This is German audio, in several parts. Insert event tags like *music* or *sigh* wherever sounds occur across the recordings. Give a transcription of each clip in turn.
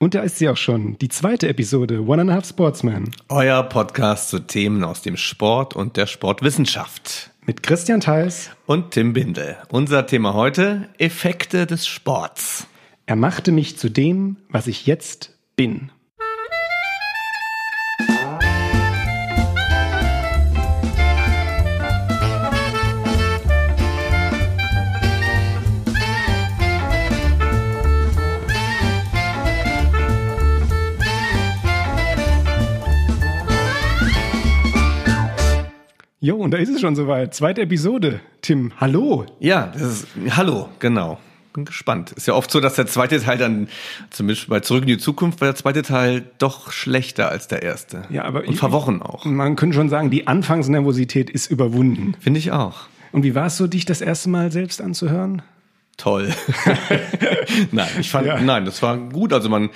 Und da ist sie auch schon, die zweite Episode, One and a Half Sportsman. Euer Podcast zu Themen aus dem Sport und der Sportwissenschaft. Mit Christian Theis und Tim Bindel. Unser Thema heute, Effekte des Sports. Er machte mich zu dem, was ich jetzt bin. Jo, und da ist es schon soweit. Zweite Episode. Tim, hallo. Ja, das ist, hallo, genau. Bin gespannt. Ist ja oft so, dass der zweite Teil dann, zumindest bei Zurück in die Zukunft, war der zweite Teil doch schlechter als der erste. Ja, aber. Und verworren auch. Man könnte schon sagen, die Anfangsnervosität ist überwunden. Finde ich auch. Und wie war es so, dich das erste Mal selbst anzuhören? Toll. *laughs* nein, ich fand, ja. nein, das war gut. Also man,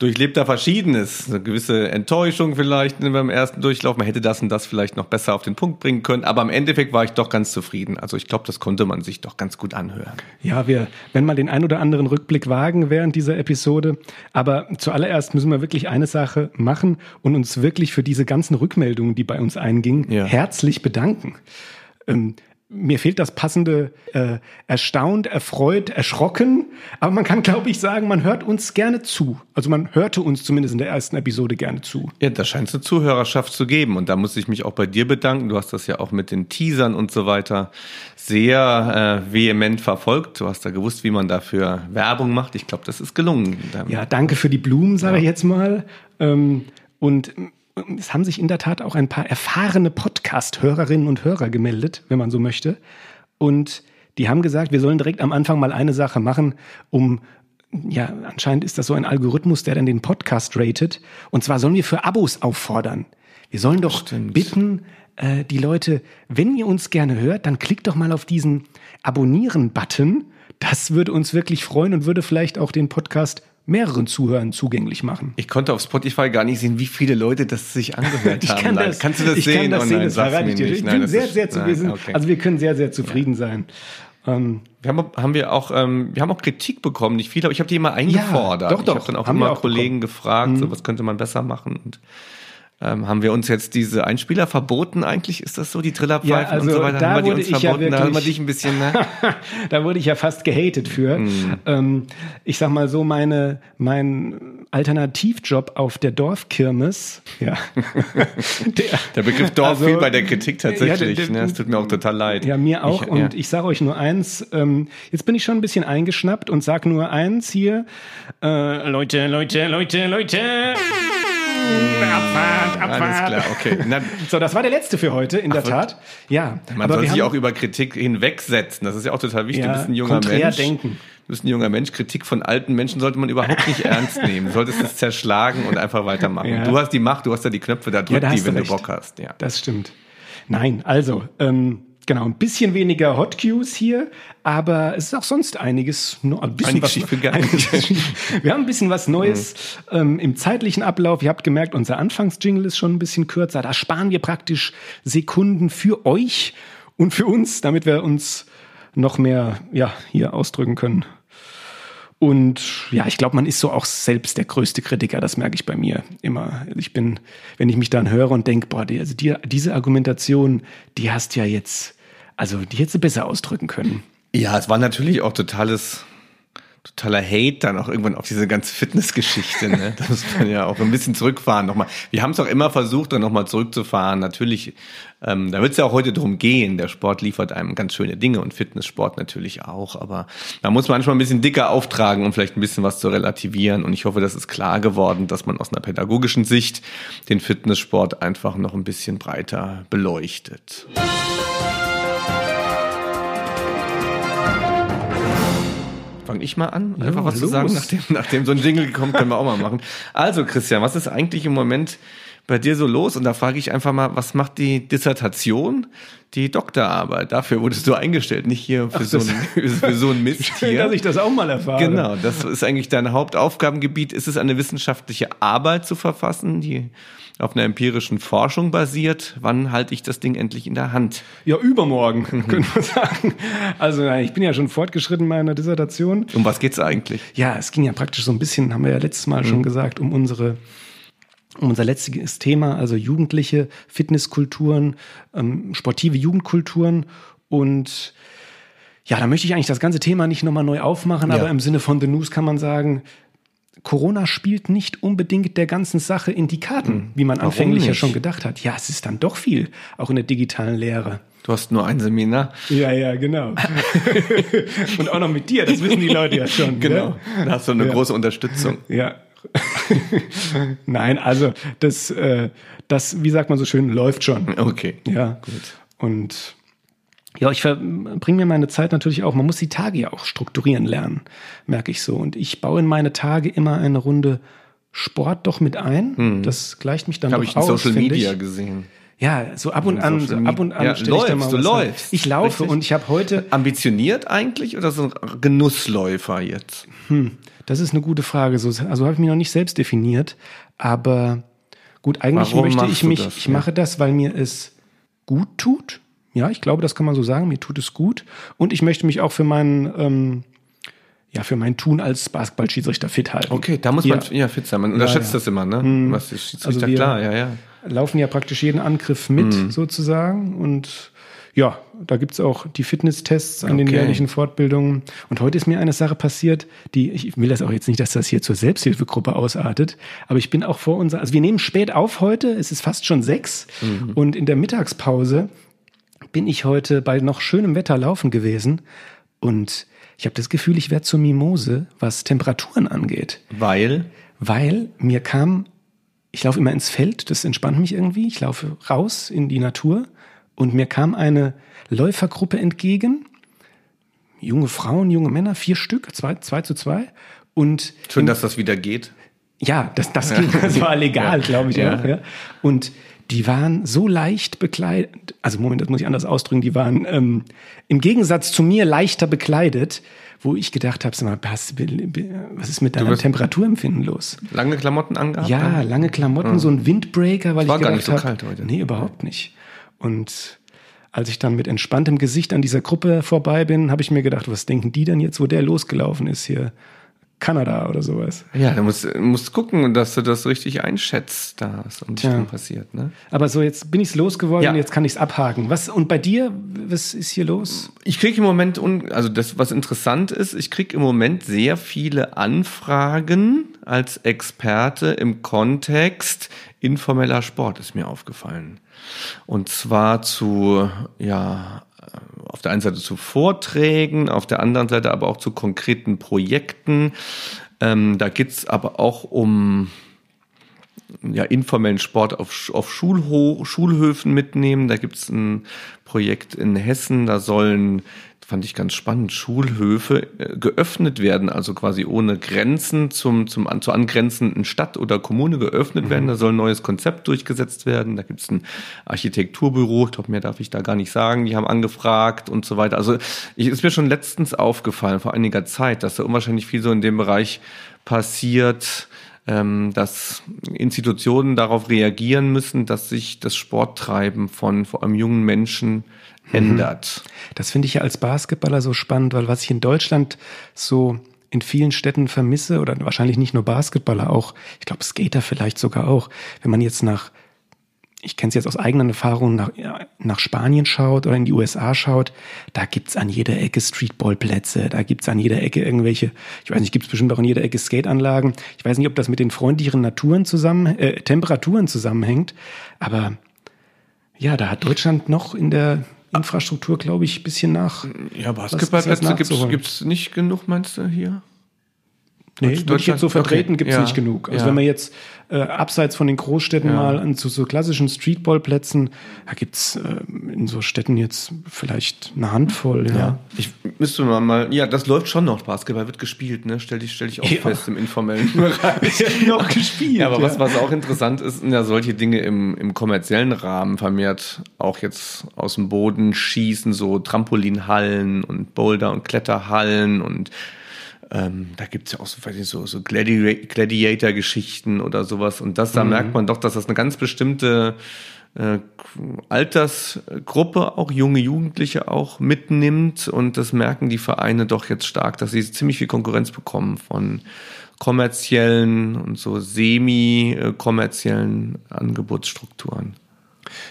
durchlebt da Verschiedenes. Eine gewisse Enttäuschung vielleicht beim ersten Durchlauf. Man hätte das und das vielleicht noch besser auf den Punkt bringen können. Aber im Endeffekt war ich doch ganz zufrieden. Also ich glaube, das konnte man sich doch ganz gut anhören. Ja, wir werden mal den ein oder anderen Rückblick wagen während dieser Episode. Aber zuallererst müssen wir wirklich eine Sache machen und uns wirklich für diese ganzen Rückmeldungen, die bei uns eingingen, ja. herzlich bedanken. Ähm, mir fehlt das passende äh, erstaunt, erfreut, erschrocken. Aber man kann, glaube ich, sagen, man hört uns gerne zu. Also man hörte uns zumindest in der ersten Episode gerne zu. Ja, da scheint es eine Zuhörerschaft zu geben. Und da muss ich mich auch bei dir bedanken. Du hast das ja auch mit den Teasern und so weiter sehr äh, vehement verfolgt. Du hast da gewusst, wie man dafür Werbung macht. Ich glaube, das ist gelungen. Ja, danke für die Blumen, sage ja. ich jetzt mal. Ähm, und es haben sich in der Tat auch ein paar erfahrene Podcast-Hörerinnen und Hörer gemeldet, wenn man so möchte. Und die haben gesagt, wir sollen direkt am Anfang mal eine Sache machen, um ja, anscheinend ist das so ein Algorithmus, der dann den Podcast ratet. Und zwar sollen wir für Abos auffordern. Wir sollen doch Stimmt. bitten, äh, die Leute, wenn ihr uns gerne hört, dann klickt doch mal auf diesen Abonnieren-Button. Das würde uns wirklich freuen und würde vielleicht auch den Podcast mehreren Zuhörern zugänglich machen. Ich konnte auf Spotify gar nicht sehen, wie viele Leute das sich *laughs* angehört haben. kann das, Kannst du das ich sehen? Kann das sehen, das verrate ich dir. Ich bin sehr, sehr zufrieden. Okay. Also wir können sehr, sehr zufrieden ja. sein. Ähm, wir haben, haben wir auch, ähm, wir haben auch Kritik bekommen, nicht viele, aber ich habe die immer eingefordert. Ja, doch, doch. Ich habe dann auch immer auch Kollegen bekommen. gefragt, mhm. so, was könnte man besser machen und ähm, haben wir uns jetzt diese Einspieler verboten eigentlich? Ist das so, die Trillerpfeifen ja, also und so weiter? Da haben wir die uns verboten? Ja da haben wir dich ein bisschen, ne? *laughs* da wurde ich ja fast gehatet für. Mhm. Ähm, ich sag mal so, meine, mein Alternativjob auf der Dorfkirmes, ja. *laughs* der, der, Begriff Dorf also, fiel bei der Kritik tatsächlich, ja, der, ne? Es tut mir auch total leid. Ja, mir auch. Ich, und ich sage euch nur eins, ähm, jetzt bin ich schon ein bisschen eingeschnappt und sag nur eins hier. Äh, Leute, Leute, Leute, Leute. Abfahrt, Abfahrt. Alles klar, okay. Na, so, das war der letzte für heute, in der Tat. Ja. Man soll sich auch über Kritik hinwegsetzen. Das ist ja auch total wichtig. Ja, du bist ein junger Mensch. denken. Du bist ein junger Mensch. Kritik von alten Menschen sollte man überhaupt nicht ernst nehmen. Du solltest es zerschlagen und einfach weitermachen. Ja. Du hast die Macht, du hast ja die Knöpfe, da drück ja, die, wenn du, du Bock hast. Ja. Das stimmt. Nein, also, ähm, Genau, ein bisschen weniger Hot Cues hier, aber es ist auch sonst einiges, ein bisschen was, *laughs* einiges, Wir haben ein bisschen was Neues mhm. ähm, im zeitlichen Ablauf. Ihr habt gemerkt, unser Anfangsjingle ist schon ein bisschen kürzer. Da sparen wir praktisch Sekunden für euch und für uns, damit wir uns noch mehr ja, hier ausdrücken können. Und ja, ich glaube, man ist so auch selbst der größte Kritiker, das merke ich bei mir immer. Ich bin, wenn ich mich dann höre und denke, boah, die, also die, diese Argumentation, die hast ja jetzt, also die hättest du besser ausdrücken können. Ja, es war natürlich auch totales totaler Hate dann auch irgendwann auf diese ganze Fitnessgeschichte. Ne? *laughs* Da muss man ja auch ein bisschen zurückfahren nochmal. Wir haben es auch immer versucht, dann nochmal zurückzufahren. Natürlich, ähm, da wird es ja auch heute drum gehen. Der Sport liefert einem ganz schöne Dinge und Fitnesssport natürlich auch. Aber da muss man manchmal ein bisschen dicker auftragen, um vielleicht ein bisschen was zu relativieren. Und ich hoffe, das ist klar geworden, dass man aus einer pädagogischen Sicht den Fitnesssport einfach noch ein bisschen breiter beleuchtet. Fange ich mal an, ja, was los. zu sagen, nachdem, nachdem so ein Jingle kommt, können wir auch mal machen. Also Christian, was ist eigentlich im Moment bei dir so los? Und da frage ich einfach mal, was macht die Dissertation, die Doktorarbeit? Dafür wurdest du eingestellt, nicht hier für, Ach, so, ein, *laughs* für so ein *laughs* Mist Schön, hier. dass ich das auch mal erfahre. Genau, das ist eigentlich dein Hauptaufgabengebiet. Ist es eine wissenschaftliche Arbeit zu verfassen, die auf einer empirischen Forschung basiert. Wann halte ich das Ding endlich in der Hand? Ja, übermorgen, mhm. *laughs* können wir sagen. Also ich bin ja schon fortgeschritten in meiner Dissertation. Um was geht's eigentlich? Ja, es ging ja praktisch so ein bisschen, haben wir ja letztes Mal mhm. schon gesagt, um unsere um unser letztes Thema, also jugendliche Fitnesskulturen, ähm, sportive Jugendkulturen und ja, da möchte ich eigentlich das ganze Thema nicht nochmal neu aufmachen, ja. aber im Sinne von The News kann man sagen, Corona spielt nicht unbedingt der ganzen Sache in die Karten, hm. wie man Warum anfänglich nicht? ja schon gedacht hat. Ja, es ist dann doch viel, auch in der digitalen Lehre. Du hast nur ein Seminar. Ja, ja, genau. *laughs* Und auch noch mit dir, das wissen die Leute ja schon. Genau. Ja? Da hast du eine ja. große Unterstützung. Ja. *laughs* Nein, also das, äh, das, wie sagt man so schön, läuft schon. Okay. Ja. Gut. Und ja, ich verbringe mir meine Zeit natürlich auch. Man muss die Tage ja auch strukturieren lernen, merke ich so. Und ich baue in meine Tage immer eine Runde Sport doch mit ein. Hm. Das gleicht mich dann Hab doch aus. Habe ich in Social Media ich. gesehen. Ja, so ab und an, so ab und an ja, stelle ich da mal du läufst. Ich laufe Richtig? und ich habe heute ambitioniert eigentlich oder so ein Genussläufer jetzt? Hm, das ist eine gute Frage. So, also habe ich mich noch nicht selbst definiert, aber gut, eigentlich Warum möchte ich mich, das, ich ja? mache das, weil mir es gut tut. Ja, ich glaube, das kann man so sagen. Mir tut es gut. Und ich möchte mich auch für meinen, ähm, ja, für mein Tun als Basketballschiedsrichter fit halten. Okay, da muss man ja fit sein. Man unterschätzt ja, ja. das immer, ne? Hm. Was ist Schiedsrichter also klar, ja, ja. Laufen ja praktisch jeden Angriff mit, hm. sozusagen. Und ja, da gibt's auch die Fitnesstests an okay. den jährlichen Fortbildungen. Und heute ist mir eine Sache passiert, die, ich will das auch jetzt nicht, dass das hier zur Selbsthilfegruppe ausartet, aber ich bin auch vor unser, also wir nehmen spät auf heute, es ist fast schon sechs mhm. und in der Mittagspause bin ich heute bei noch schönem Wetter laufen gewesen und ich habe das Gefühl, ich werde zur Mimose, was Temperaturen angeht. Weil? Weil mir kam, ich laufe immer ins Feld, das entspannt mich irgendwie. Ich laufe raus in die Natur und mir kam eine Läufergruppe entgegen. Junge Frauen, junge Männer, vier Stück, zwei, zwei zu zwei. Und Schön, dass das wieder geht. Ja, das, das, *laughs* ging, das war legal, glaube ich ja. auch. Ja. Und die waren so leicht bekleidet, also Moment, das muss ich anders ausdrücken, die waren ähm, im Gegensatz zu mir leichter bekleidet, wo ich gedacht habe, was, was ist mit deinem Temperaturempfinden los? Lange Klamotten angehabt? Ja, lange Klamotten, mhm. so ein Windbreaker, weil war ich gedacht habe, so kalt heute. nee, überhaupt nicht. Und als ich dann mit entspanntem Gesicht an dieser Gruppe vorbei bin, habe ich mir gedacht, was denken die denn jetzt, wo der losgelaufen ist hier? Kanada oder sowas. Ja, du musst, musst gucken, dass du das richtig einschätzt, da was um dich ja. passiert. Ne? Aber so, jetzt bin ich's losgeworden, ja. jetzt kann ich's abhaken. Was, und bei dir, was ist hier los? Ich kriege im Moment, un, also das, was interessant ist, ich kriege im Moment sehr viele Anfragen als Experte im Kontext informeller Sport, ist mir aufgefallen. Und zwar zu, ja, auf der einen Seite zu Vorträgen, auf der anderen Seite aber auch zu konkreten Projekten. Ähm, da geht's aber auch um ja, informellen Sport auf, auf Schulho Schulhöfen mitnehmen. Da gibt's ein Projekt in Hessen, da sollen fand ich ganz spannend, Schulhöfe äh, geöffnet werden, also quasi ohne Grenzen zum, zum zur angrenzenden Stadt oder Kommune geöffnet mhm. werden. Da soll ein neues Konzept durchgesetzt werden. Da gibt es ein Architekturbüro, ich glaube, mehr darf ich da gar nicht sagen, die haben angefragt und so weiter. Also ich, ist mir schon letztens aufgefallen, vor einiger Zeit, dass da unwahrscheinlich viel so in dem Bereich passiert, ähm, dass Institutionen darauf reagieren müssen, dass sich das Sporttreiben von vor allem jungen Menschen ändert. Mhm. Das finde ich ja als Basketballer so spannend, weil was ich in Deutschland so in vielen Städten vermisse, oder wahrscheinlich nicht nur Basketballer, auch, ich glaube, Skater vielleicht sogar auch, wenn man jetzt nach, ich kenne es jetzt aus eigenen Erfahrungen, nach, nach Spanien schaut oder in die USA schaut, da gibt's an jeder Ecke Streetballplätze, da gibt's an jeder Ecke irgendwelche, ich weiß nicht, gibt's bestimmt auch an jeder Ecke Skateanlagen. Ich weiß nicht, ob das mit den freundlicheren Naturen zusammen, äh, Temperaturen zusammenhängt, aber ja, da hat Deutschland noch in der Infrastruktur, glaube ich, ein bisschen nach. Ja, Basketballplätze gibt es nicht genug, meinst du, hier? Nee, würde ich jetzt so vertreten, okay. gibt es ja. nicht genug. Also ja. wenn man jetzt äh, abseits von den Großstädten ja. mal an zu so klassischen Streetballplätzen, da gibt's äh, in so Städten jetzt vielleicht eine Handvoll. Ja. Ich müsste mal, mal, ja, das läuft schon noch. Basketball wird gespielt, ne? Stell dich, stell dich auch fest im informellen *laughs* Bereich. noch *laughs* gespielt. Aber was, was auch interessant ist, sind ja solche Dinge im, im kommerziellen Rahmen vermehrt auch jetzt aus dem Boden schießen, so Trampolinhallen und Boulder- und Kletterhallen und ähm, da gibt's ja auch so, weiß ich, so, so Gladi Gladiator-Geschichten oder sowas. Und das, da mhm. merkt man doch, dass das eine ganz bestimmte äh, Altersgruppe, auch junge Jugendliche auch mitnimmt. Und das merken die Vereine doch jetzt stark, dass sie ziemlich viel Konkurrenz bekommen von kommerziellen und so semi-kommerziellen Angebotsstrukturen.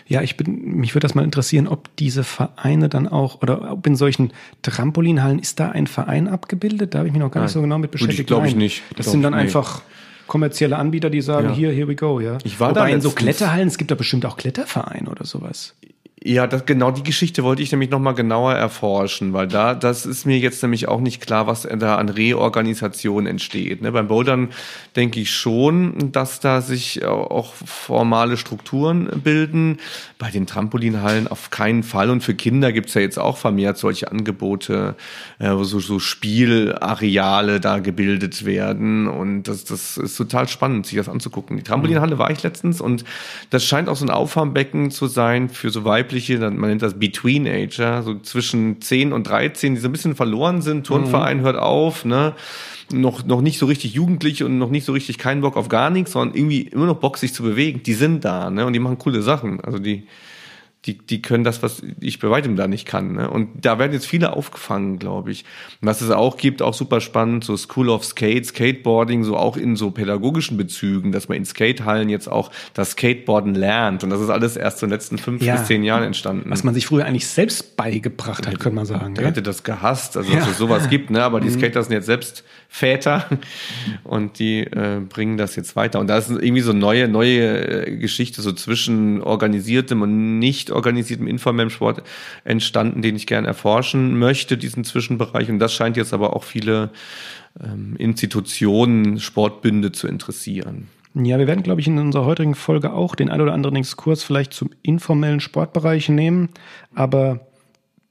Ja, ich bin, mich würde das mal interessieren, ob diese Vereine dann auch, oder ob in solchen Trampolinhallen, ist da ein Verein abgebildet? Da habe ich mich noch gar Nein. nicht so genau mit beschäftigt. Glaube ich nicht. Das glaub sind dann einfach kommerzielle Anbieter, die sagen, ja. hier, here we go, ja. Ich war Wobei da in so Kletterhallen, es gibt da bestimmt auch Klettervereine oder sowas. Ja, das, genau die Geschichte wollte ich nämlich nochmal genauer erforschen, weil da, das ist mir jetzt nämlich auch nicht klar, was da an Reorganisation entsteht. Ne? Beim Bouldern denke ich schon, dass da sich auch formale Strukturen bilden. Bei den Trampolinhallen auf keinen Fall. Und für Kinder gibt's ja jetzt auch vermehrt solche Angebote, äh, wo so, so Spielareale da gebildet werden. Und das, das ist total spannend, sich das anzugucken. Die Trampolinhalle war ich letztens und das scheint auch so ein Auffangbecken zu sein für so Weib weibliche, man nennt das Between-Ager, so zwischen 10 und 13, die so ein bisschen verloren sind. Turnverein mhm. hört auf, ne? Noch, noch nicht so richtig jugendlich und noch nicht so richtig keinen Bock auf gar nichts, sondern irgendwie immer noch Bock, sich zu bewegen. Die sind da, ne? Und die machen coole Sachen. Also die, die, die können das, was ich bei weitem da nicht kann. Ne? Und da werden jetzt viele aufgefangen, glaube ich. Und was es auch gibt, auch super spannend, so School of Skate, Skateboarding, so auch in so pädagogischen Bezügen, dass man in Skatehallen jetzt auch das Skateboarden lernt. Und das ist alles erst in den letzten fünf ja. bis zehn Jahren entstanden. Was man sich früher eigentlich selbst beigebracht hat, könnte man sagen. Der hätte das gehasst, also ja. dass es sowas gibt, ne? Aber die mhm. Skater sind jetzt selbst Väter *laughs* und die äh, bringen das jetzt weiter. Und da ist irgendwie so neue, neue äh, Geschichte so zwischen organisiertem und nicht organisiertem informellem Sport entstanden, den ich gerne erforschen möchte, diesen Zwischenbereich. Und das scheint jetzt aber auch viele ähm, Institutionen, Sportbünde zu interessieren. Ja, wir werden, glaube ich, in unserer heutigen Folge auch den ein oder anderen Exkurs vielleicht zum informellen Sportbereich nehmen. Aber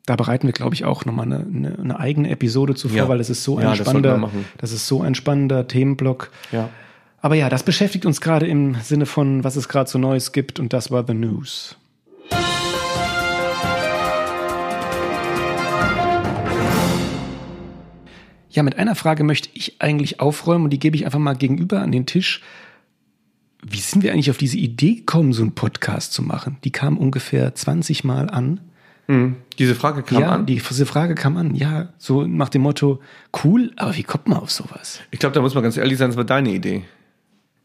da bereiten wir, glaube ich, auch nochmal eine, eine, eine eigene Episode zuvor, ja. weil es ist so ein ja, spannender, das, das, ist so ein spannender Themenblock. Ja. Aber ja, das beschäftigt uns gerade im Sinne von, was es gerade so Neues gibt und das war The News. Ja, mit einer Frage möchte ich eigentlich aufräumen und die gebe ich einfach mal gegenüber an den Tisch. Wie sind wir eigentlich auf diese Idee gekommen, so einen Podcast zu machen? Die kam ungefähr 20 Mal an. Mhm. Diese Frage kam ja, an? Die, diese Frage kam an, ja, so nach dem Motto, cool, aber wie kommt man auf sowas? Ich glaube, da muss man ganz ehrlich sein, das war deine Idee.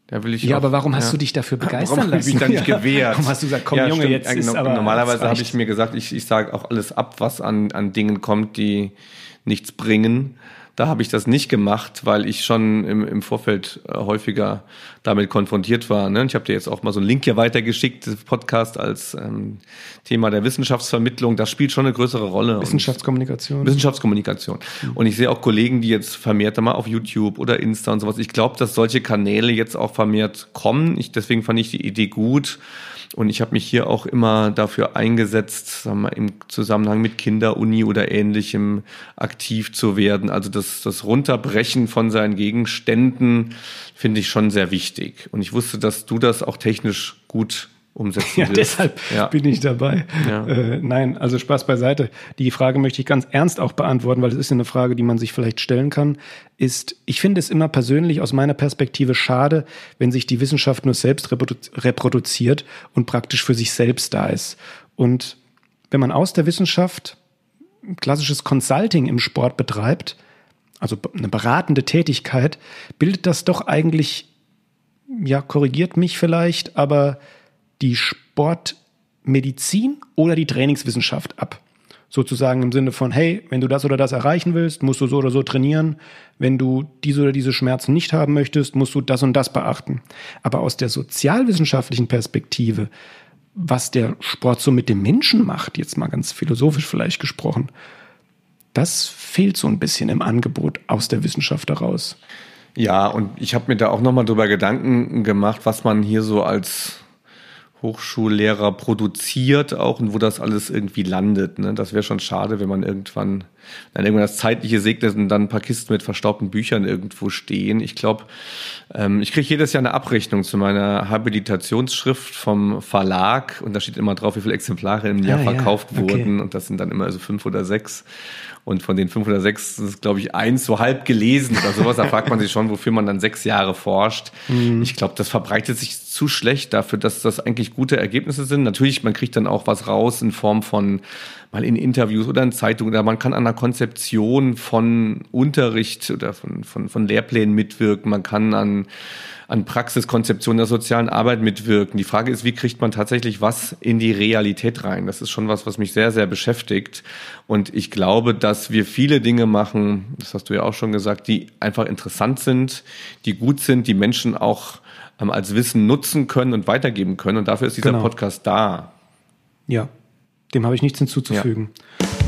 Da will ich ja, auch, aber warum hast ja. du dich dafür *laughs* begeistern warum lassen? Warum habe ich mich da nicht gewehrt? Warum hast du gesagt, komm ja, Junge, stimmt. jetzt ist aber Normalerweise habe ich mir gesagt, ich, ich sage auch alles ab, was an, an Dingen kommt, die nichts bringen. Da habe ich das nicht gemacht, weil ich schon im, im Vorfeld äh, häufiger damit konfrontiert war. Ne? Ich habe dir jetzt auch mal so einen Link hier weitergeschickt, das Podcast als ähm, Thema der Wissenschaftsvermittlung. Das spielt schon eine größere Rolle. Wissenschaftskommunikation. Und Wissenschaftskommunikation. Mhm. Und ich sehe auch Kollegen, die jetzt vermehrt mal auf YouTube oder Insta und sowas. Ich glaube, dass solche Kanäle jetzt auch vermehrt kommen. Ich, deswegen fand ich die Idee gut. Und ich habe mich hier auch immer dafür eingesetzt, sagen wir, im Zusammenhang mit Kinderuni oder ähnlichem aktiv zu werden. Also das, das Runterbrechen von seinen Gegenständen finde ich schon sehr wichtig. Und ich wusste, dass du das auch technisch gut umsetzen *laughs* ja, Deshalb ja. bin ich dabei. Ja. Äh, nein, also Spaß beiseite. Die Frage möchte ich ganz ernst auch beantworten, weil es ist eine Frage, die man sich vielleicht stellen kann. Ist, ich finde es immer persönlich aus meiner Perspektive schade, wenn sich die Wissenschaft nur selbst reproduziert und praktisch für sich selbst da ist. Und wenn man aus der Wissenschaft klassisches Consulting im Sport betreibt, also eine beratende Tätigkeit, bildet das doch eigentlich, ja, korrigiert mich vielleicht, aber die Sportmedizin oder die Trainingswissenschaft ab. Sozusagen im Sinne von, hey, wenn du das oder das erreichen willst, musst du so oder so trainieren. Wenn du diese oder diese Schmerzen nicht haben möchtest, musst du das und das beachten. Aber aus der sozialwissenschaftlichen Perspektive, was der Sport so mit dem Menschen macht, jetzt mal ganz philosophisch vielleicht gesprochen, das fehlt so ein bisschen im Angebot aus der Wissenschaft heraus. Ja, und ich habe mir da auch nochmal drüber Gedanken gemacht, was man hier so als Hochschullehrer produziert auch und wo das alles irgendwie landet. Ne? Das wäre schon schade, wenn man irgendwann dann irgendwann das Zeitliche segnet und dann ein paar Kisten mit verstaubten Büchern irgendwo stehen. Ich glaube, ähm, ich kriege jedes Jahr eine Abrechnung zu meiner Habilitationsschrift vom Verlag und da steht immer drauf, wie viele Exemplare im Jahr ah, verkauft ja. okay. wurden und das sind dann immer so fünf oder sechs. Und von den 506 ist, glaube ich, eins so halb gelesen oder sowas. Da fragt man sich schon, wofür man dann sechs Jahre forscht. Mhm. Ich glaube, das verbreitet sich zu schlecht dafür, dass das eigentlich gute Ergebnisse sind. Natürlich, man kriegt dann auch was raus in Form von mal in Interviews oder in Zeitungen oder man kann an der Konzeption von Unterricht oder von, von, von Lehrplänen mitwirken. Man kann an an Praxiskonzeption der sozialen Arbeit mitwirken. Die Frage ist, wie kriegt man tatsächlich was in die Realität rein? Das ist schon was, was mich sehr, sehr beschäftigt. Und ich glaube, dass wir viele Dinge machen, das hast du ja auch schon gesagt, die einfach interessant sind, die gut sind, die Menschen auch ähm, als Wissen nutzen können und weitergeben können. Und dafür ist dieser genau. Podcast da. Ja, dem habe ich nichts hinzuzufügen. Ja.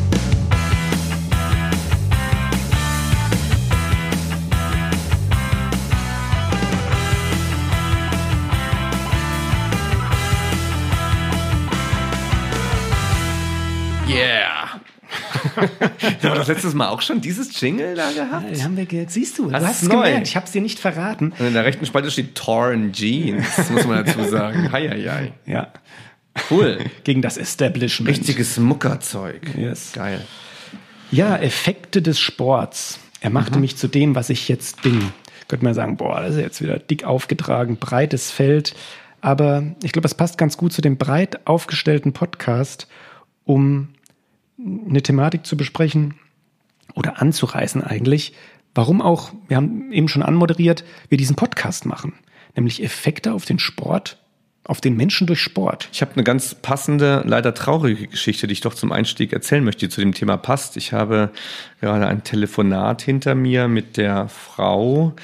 *laughs* hast das letztes Mal auch schon dieses Jingle da gehabt? Ja, haben wir ge Siehst du, das du hast es gemerkt. Ich habe es dir nicht verraten. Und in der rechten Spalte steht Torn Jeans, *laughs* muss man dazu sagen. Hei, hei, hei. Ja. Cool. *laughs* Gegen das Establishment. Richtiges Muckerzeug. Yes. Geil. Ja, Effekte des Sports. Er machte mhm. mich zu dem, was ich jetzt bin. Könnte man sagen, boah, das ist jetzt wieder dick aufgetragen, breites Feld. Aber ich glaube, es passt ganz gut zu dem breit aufgestellten Podcast, um eine Thematik zu besprechen oder anzureißen eigentlich, warum auch, wir haben eben schon anmoderiert, wir diesen Podcast machen, nämlich Effekte auf den Sport, auf den Menschen durch Sport. Ich habe eine ganz passende, leider traurige Geschichte, die ich doch zum Einstieg erzählen möchte, die zu dem Thema passt. Ich habe gerade ein Telefonat hinter mir mit der Frau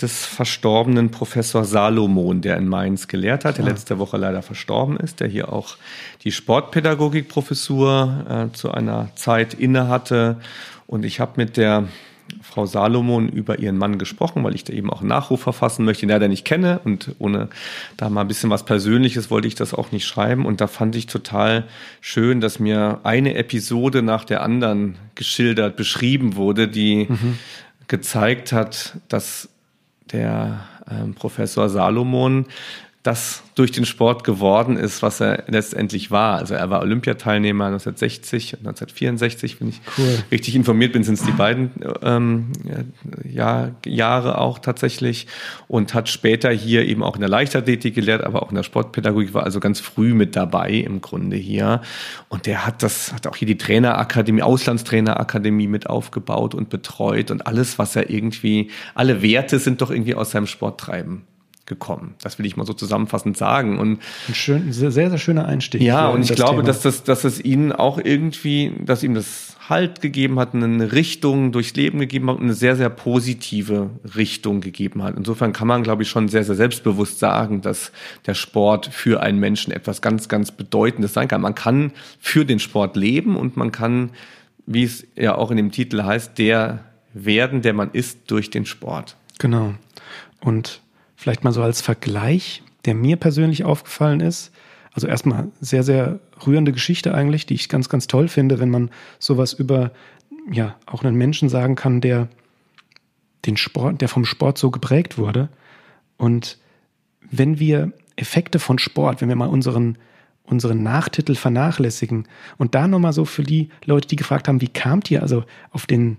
des verstorbenen Professor Salomon, der in Mainz gelehrt hat, der ja. letzte Woche leider verstorben ist, der hier auch die Sportpädagogikprofessur äh, zu einer Zeit innehatte. Und ich habe mit der Frau Salomon über ihren Mann gesprochen, weil ich da eben auch einen Nachruf verfassen möchte, den er nicht kenne. Und ohne da mal ein bisschen was Persönliches wollte ich das auch nicht schreiben. Und da fand ich total schön, dass mir eine Episode nach der anderen geschildert, beschrieben wurde, die mhm. gezeigt hat, dass der ähm, Professor Salomon das durch den Sport geworden ist, was er letztendlich war. Also er war Olympiateilnehmer 1960 und 1964, wenn ich cool. richtig informiert bin, sind es die beiden ähm, ja, Jahre auch tatsächlich und hat später hier eben auch in der Leichtathletik gelehrt, aber auch in der Sportpädagogik, war also ganz früh mit dabei im Grunde hier. Und der hat das, hat auch hier die Trainerakademie, Auslandstrainerakademie mit aufgebaut und betreut und alles, was er irgendwie, alle Werte sind doch irgendwie aus seinem Sport treiben gekommen. Das will ich mal so zusammenfassend sagen. Und ein schön, sehr, sehr schöner Einstieg. Ja, und ich glaube, Thema. dass das, dass es ihnen auch irgendwie, dass ihm das Halt gegeben hat, eine Richtung durchs Leben gegeben hat, eine sehr, sehr positive Richtung gegeben hat. Insofern kann man, glaube ich, schon sehr, sehr selbstbewusst sagen, dass der Sport für einen Menschen etwas ganz, ganz Bedeutendes sein kann. Man kann für den Sport leben und man kann, wie es ja auch in dem Titel heißt, der werden, der man ist durch den Sport. Genau. Und Vielleicht mal so als Vergleich, der mir persönlich aufgefallen ist. Also erstmal sehr, sehr rührende Geschichte eigentlich, die ich ganz, ganz toll finde, wenn man sowas über ja auch einen Menschen sagen kann, der den Sport, der vom Sport so geprägt wurde. Und wenn wir Effekte von Sport, wenn wir mal unseren unseren Nachtitel vernachlässigen und da nochmal so für die Leute, die gefragt haben, wie kamt ihr also auf den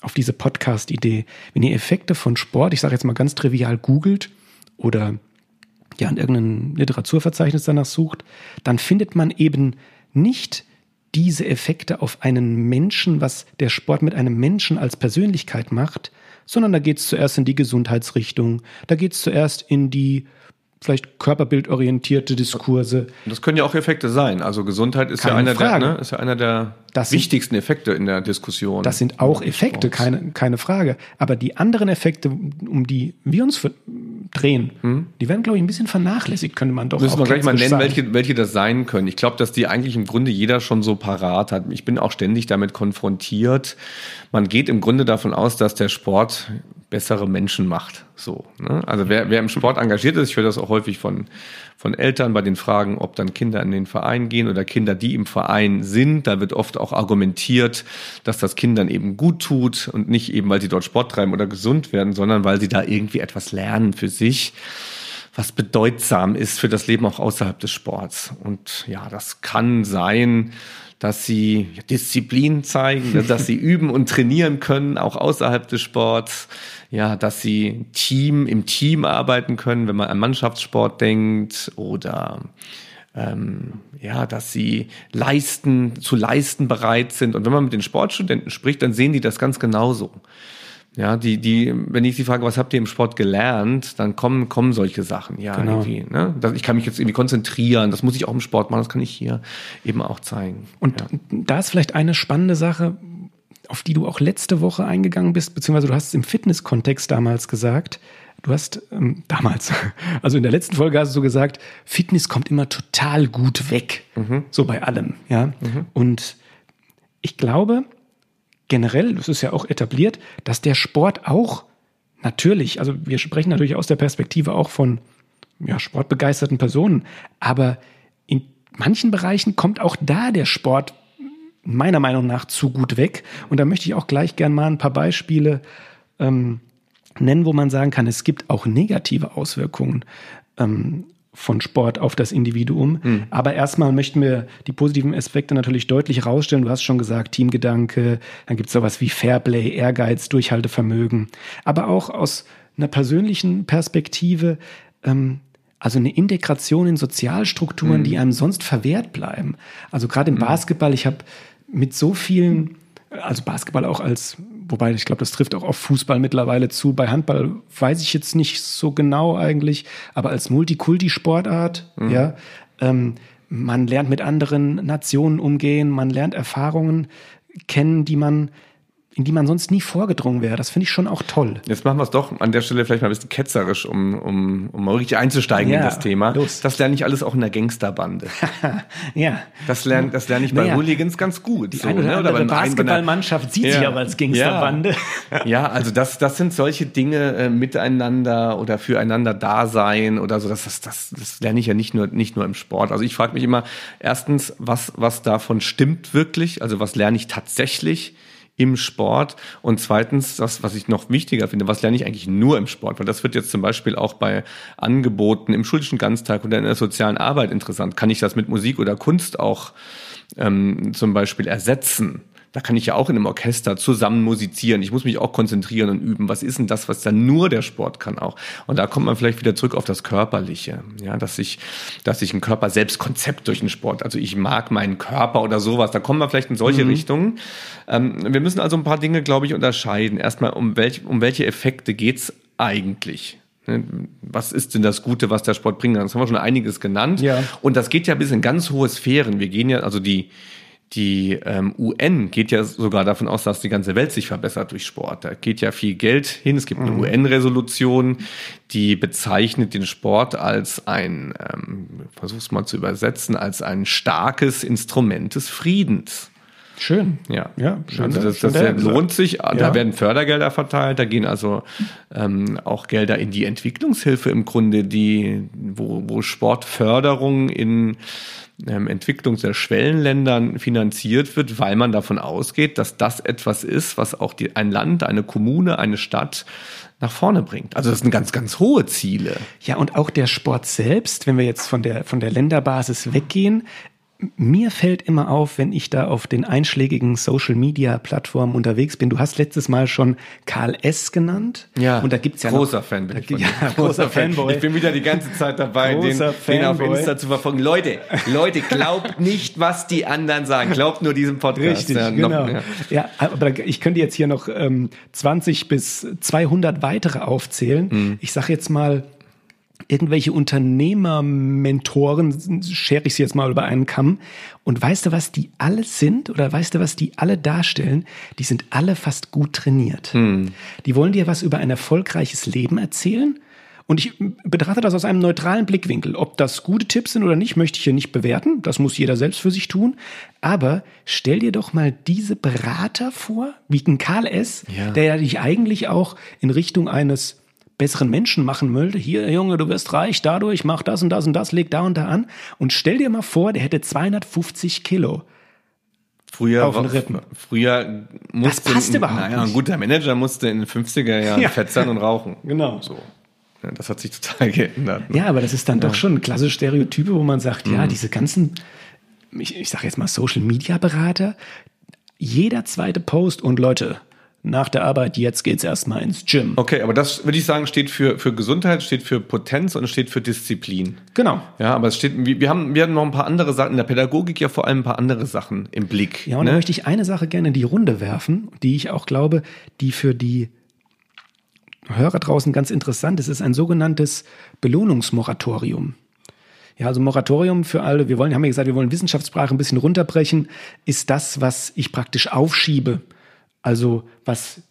auf diese Podcast-Idee. Wenn ihr Effekte von Sport, ich sage jetzt mal ganz trivial, googelt oder ja in irgendeinem Literaturverzeichnis danach sucht, dann findet man eben nicht diese Effekte auf einen Menschen, was der Sport mit einem Menschen als Persönlichkeit macht, sondern da geht es zuerst in die Gesundheitsrichtung, da geht es zuerst in die vielleicht körperbildorientierte Diskurse. Das können ja auch Effekte sein. Also Gesundheit ist, ja einer, der, ne, ist ja einer der das wichtigsten sind, Effekte in der Diskussion. Das sind auch Effekte, keine, keine Frage. Aber die anderen Effekte, um die wir uns drehen, hm? die werden, glaube ich, ein bisschen vernachlässigt, könnte man doch Müssen wir gleich mal nennen, welche, welche das sein können. Ich glaube, dass die eigentlich im Grunde jeder schon so parat hat. Ich bin auch ständig damit konfrontiert. Man geht im Grunde davon aus, dass der Sport bessere Menschen macht. So, ne? Also wer, wer im Sport engagiert ist, ich höre das auch häufig von, von Eltern bei den Fragen, ob dann Kinder in den Verein gehen oder Kinder, die im Verein sind. Da wird oft auch argumentiert, dass das Kindern eben gut tut und nicht eben, weil sie dort Sport treiben oder gesund werden, sondern weil sie da irgendwie etwas lernen für sich was bedeutsam ist für das Leben auch außerhalb des Sports. Und ja, das kann sein, dass sie Disziplin zeigen, *laughs* dass sie üben und trainieren können, auch außerhalb des Sports. Ja, dass sie Team im Team arbeiten können, wenn man an Mannschaftssport denkt oder ähm, ja, dass sie leisten, zu leisten bereit sind. Und wenn man mit den Sportstudenten spricht, dann sehen die das ganz genauso. Ja, die, die, wenn ich sie frage, was habt ihr im Sport gelernt, dann kommen, kommen solche Sachen. Ja, genau. irgendwie, ne? Ich kann mich jetzt irgendwie konzentrieren, das muss ich auch im Sport machen, das kann ich hier eben auch zeigen. Und ja. da ist vielleicht eine spannende Sache, auf die du auch letzte Woche eingegangen bist, beziehungsweise du hast es im Fitness-Kontext damals gesagt. Du hast ähm, damals, *laughs* also in der letzten Folge hast du so gesagt, Fitness kommt immer total gut weg, mhm. so bei allem, ja. Mhm. Und ich glaube, generell, das ist ja auch etabliert, dass der Sport auch natürlich, also wir sprechen natürlich aus der Perspektive auch von ja, sportbegeisterten Personen, aber in manchen Bereichen kommt auch da der Sport meiner Meinung nach zu gut weg. Und da möchte ich auch gleich gern mal ein paar Beispiele ähm, nennen, wo man sagen kann, es gibt auch negative Auswirkungen. Ähm, von Sport auf das Individuum. Mhm. Aber erstmal möchten wir die positiven Aspekte natürlich deutlich herausstellen. Du hast schon gesagt, Teamgedanke, dann gibt es sowas wie Fairplay, Ehrgeiz, Durchhaltevermögen. Aber auch aus einer persönlichen Perspektive, ähm, also eine Integration in Sozialstrukturen, mhm. die einem sonst verwehrt bleiben. Also gerade im mhm. Basketball, ich habe mit so vielen, also Basketball auch als wobei ich glaube, das trifft auch auf Fußball mittlerweile zu. Bei Handball weiß ich jetzt nicht so genau eigentlich, aber als Multikulti-Sportart, mhm. ja, ähm, man lernt mit anderen Nationen umgehen, man lernt Erfahrungen kennen, die man in die man sonst nie vorgedrungen wäre. Das finde ich schon auch toll. Jetzt machen wir es doch an der Stelle vielleicht mal ein bisschen ketzerisch, um, um, um mal richtig einzusteigen ja, in das Thema. Los. Das lerne ich alles auch in der Gangsterbande. *laughs* ja. Das lerne das lern ich bei naja. Hooligans ganz gut. Die so, eine oder, ne? oder andere Basketballmannschaft sieht ja. sich aber als Gangsterbande. Ja, ja also das, das sind solche Dinge äh, miteinander oder füreinander da sein oder so. Das, das, das, das lerne ich ja nicht nur, nicht nur im Sport. Also ich frage mich immer, erstens, was, was davon stimmt wirklich? Also was lerne ich tatsächlich? Im Sport. Und zweitens, das, was ich noch wichtiger finde, was lerne ich eigentlich nur im Sport? Weil das wird jetzt zum Beispiel auch bei Angeboten im schulischen Ganztag oder in der sozialen Arbeit interessant. Kann ich das mit Musik oder Kunst auch ähm, zum Beispiel ersetzen? Da kann ich ja auch in einem Orchester zusammen musizieren. Ich muss mich auch konzentrieren und üben. Was ist denn das, was dann nur der Sport kann auch? Und da kommt man vielleicht wieder zurück auf das Körperliche. Ja, dass ich, dass ich ein Körper selbst Konzept durch den Sport, also ich mag meinen Körper oder sowas. Da kommen wir vielleicht in solche mhm. Richtungen. Ähm, wir müssen also ein paar Dinge, glaube ich, unterscheiden. Erstmal, um welche, um welche Effekte geht's eigentlich? Ne, was ist denn das Gute, was der Sport bringt? Das haben wir schon einiges genannt. Ja. Und das geht ja bis in ganz hohe Sphären. Wir gehen ja, also die, die ähm, UN geht ja sogar davon aus, dass die ganze Welt sich verbessert durch Sport. Da geht ja viel Geld hin. Es gibt eine mhm. UN-Resolution, die bezeichnet den Sport als ein, ähm, versuch's mal zu übersetzen, als ein starkes Instrument des Friedens. Schön. Ja, ja schön. Also das, das, das lohnt sich. Ja. Da werden Fördergelder verteilt. Da gehen also ähm, auch Gelder in die Entwicklungshilfe im Grunde, die wo, wo Sportförderung in ähm, Entwicklungs- der Schwellenländern finanziert wird, weil man davon ausgeht, dass das etwas ist, was auch die, ein Land, eine Kommune, eine Stadt nach vorne bringt. Also das sind ganz, ganz hohe Ziele. Ja, und auch der Sport selbst, wenn wir jetzt von der, von der Länderbasis weggehen, mir fällt immer auf, wenn ich da auf den einschlägigen Social Media Plattformen unterwegs bin. Du hast letztes Mal schon Karl S. genannt. Ja. Und da gibt's ja großer noch, Fan bin ich von *laughs* ja, großer Fanboy. Ich bin wieder die ganze Zeit dabei, den, den, auf Insta zu verfolgen. Leute, Leute, glaubt nicht, was die anderen sagen. Glaubt nur diesem Podcast. Richtig, ja, genau. Noch, ja. ja. aber ich könnte jetzt hier noch ähm, 20 bis 200 weitere aufzählen. Mhm. Ich sag jetzt mal irgendwelche Unternehmermentoren, schere ich sie jetzt mal über einen Kamm. Und weißt du, was die alle sind? Oder weißt du, was die alle darstellen? Die sind alle fast gut trainiert. Hm. Die wollen dir was über ein erfolgreiches Leben erzählen Und ich betrachte das aus einem neutralen Blickwinkel. Ob das gute Tipps sind oder nicht, möchte ich hier nicht bewerten. Das muss jeder selbst für sich tun. Aber stell dir doch mal diese Berater vor, wie ein Karl S., ja. der ja dich eigentlich auch in Richtung eines besseren Menschen machen wollte. Hier, Junge, du wirst reich dadurch, mach das und das und das, leg da und da an. Und stell dir mal vor, der hätte 250 Kilo. Früher, auf den Rippen. früher musste, das passt überhaupt naja, ein guter Manager musste in den 50er Jahren ja. fett sein und rauchen. Genau. So. Ja, das hat sich total *laughs* geändert. Ne? Ja, aber das ist dann ja. doch schon klassische Stereotype, wo man sagt, mhm. ja, diese ganzen, ich, ich sage jetzt mal Social Media Berater, jeder zweite Post und Leute, nach der Arbeit, jetzt geht's erstmal ins Gym. Okay, aber das würde ich sagen, steht für, für Gesundheit, steht für Potenz und steht für Disziplin. Genau. Ja, aber es steht, wir haben, wir haben noch ein paar andere Sachen, in der Pädagogik ja vor allem ein paar andere Sachen im Blick. Ja, und ne? da möchte ich eine Sache gerne in die Runde werfen, die ich auch glaube, die für die Hörer draußen ganz interessant ist, ist ein sogenanntes Belohnungsmoratorium. Ja, also Moratorium für alle, wir wollen, haben ja gesagt, wir wollen Wissenschaftssprache ein bisschen runterbrechen, ist das, was ich praktisch aufschiebe also was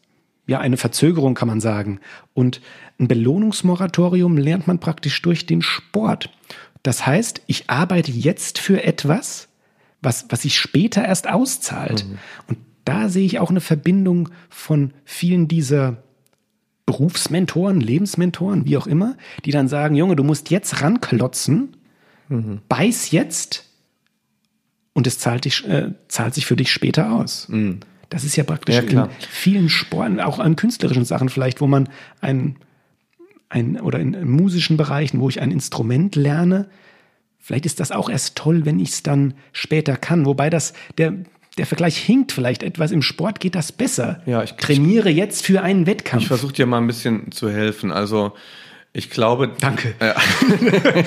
ja eine Verzögerung kann man sagen. Und ein Belohnungsmoratorium lernt man praktisch durch den Sport. Das heißt, ich arbeite jetzt für etwas, was, was sich später erst auszahlt. Mhm. Und da sehe ich auch eine Verbindung von vielen dieser Berufsmentoren, Lebensmentoren, wie auch immer, die dann sagen, Junge, du musst jetzt ranklotzen, mhm. beiß jetzt und es zahlt, dich, äh, zahlt sich für dich später aus. Mhm. Das ist ja praktisch ja, in vielen Sporten, auch an künstlerischen Sachen vielleicht, wo man ein, ein oder in musischen Bereichen, wo ich ein Instrument lerne, vielleicht ist das auch erst toll, wenn ich es dann später kann. Wobei das der der Vergleich hinkt vielleicht etwas. Im Sport geht das besser. Ja, ich trainiere jetzt für einen Wettkampf. Ich versuche dir mal ein bisschen zu helfen. Also ich glaube. Danke. Äh, *laughs*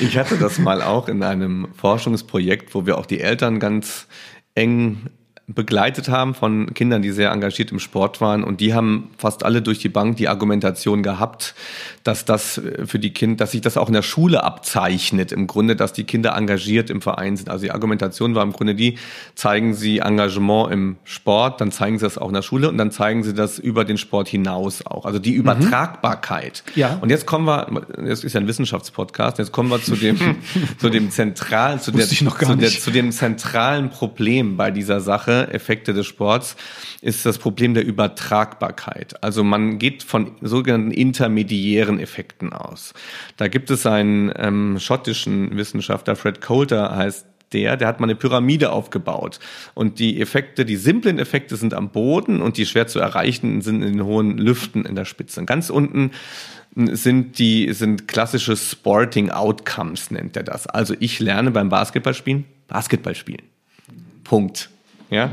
ich hatte das mal auch in einem Forschungsprojekt, wo wir auch die Eltern ganz eng begleitet haben von Kindern, die sehr engagiert im Sport waren. Und die haben fast alle durch die Bank die Argumentation gehabt, dass das für die Kinder, dass sich das auch in der Schule abzeichnet. Im Grunde, dass die Kinder engagiert im Verein sind. Also die Argumentation war im Grunde die, zeigen sie Engagement im Sport, dann zeigen sie das auch in der Schule und dann zeigen sie das über den Sport hinaus auch. Also die mhm. Übertragbarkeit. Mhm. Ja. Und jetzt kommen wir, das ist ja ein Wissenschaftspodcast, jetzt kommen wir zu dem, *laughs* zu dem zentralen, zu, der, zu, der, zu dem zentralen Problem bei dieser Sache Effekte des Sports, ist das Problem der Übertragbarkeit. Also man geht von sogenannten intermediären Effekten aus. Da gibt es einen ähm, schottischen Wissenschaftler, Fred Coulter heißt der, der hat mal eine Pyramide aufgebaut. Und die Effekte, die simplen Effekte sind am Boden und die schwer zu erreichen sind in den hohen Lüften in der Spitze. Und ganz unten sind die, sind klassische Sporting Outcomes, nennt er das. Also ich lerne beim Basketballspielen Basketball spielen. Punkt. Ja?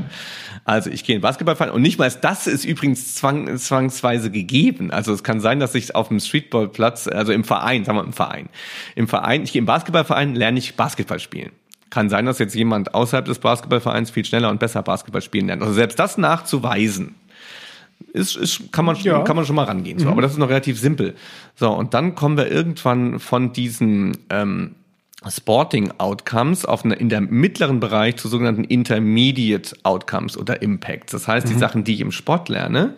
Also ich gehe in Basketballverein und nicht mal das ist übrigens zwang, zwangsweise gegeben. Also es kann sein, dass ich auf dem Streetballplatz, also im Verein, sagen wir im Verein, im Verein, ich gehe im Basketballverein, lerne ich Basketball spielen. Kann sein, dass jetzt jemand außerhalb des Basketballvereins viel schneller und besser Basketball spielen lernt. Also selbst das nachzuweisen, ist, ist, kann, man, ja. kann man schon mal rangehen. So, mhm. Aber das ist noch relativ simpel. So, und dann kommen wir irgendwann von diesen ähm, Sporting Outcomes auf eine, in der mittleren Bereich zu sogenannten Intermediate Outcomes oder Impacts. Das heißt, mhm. die Sachen, die ich im Sport lerne,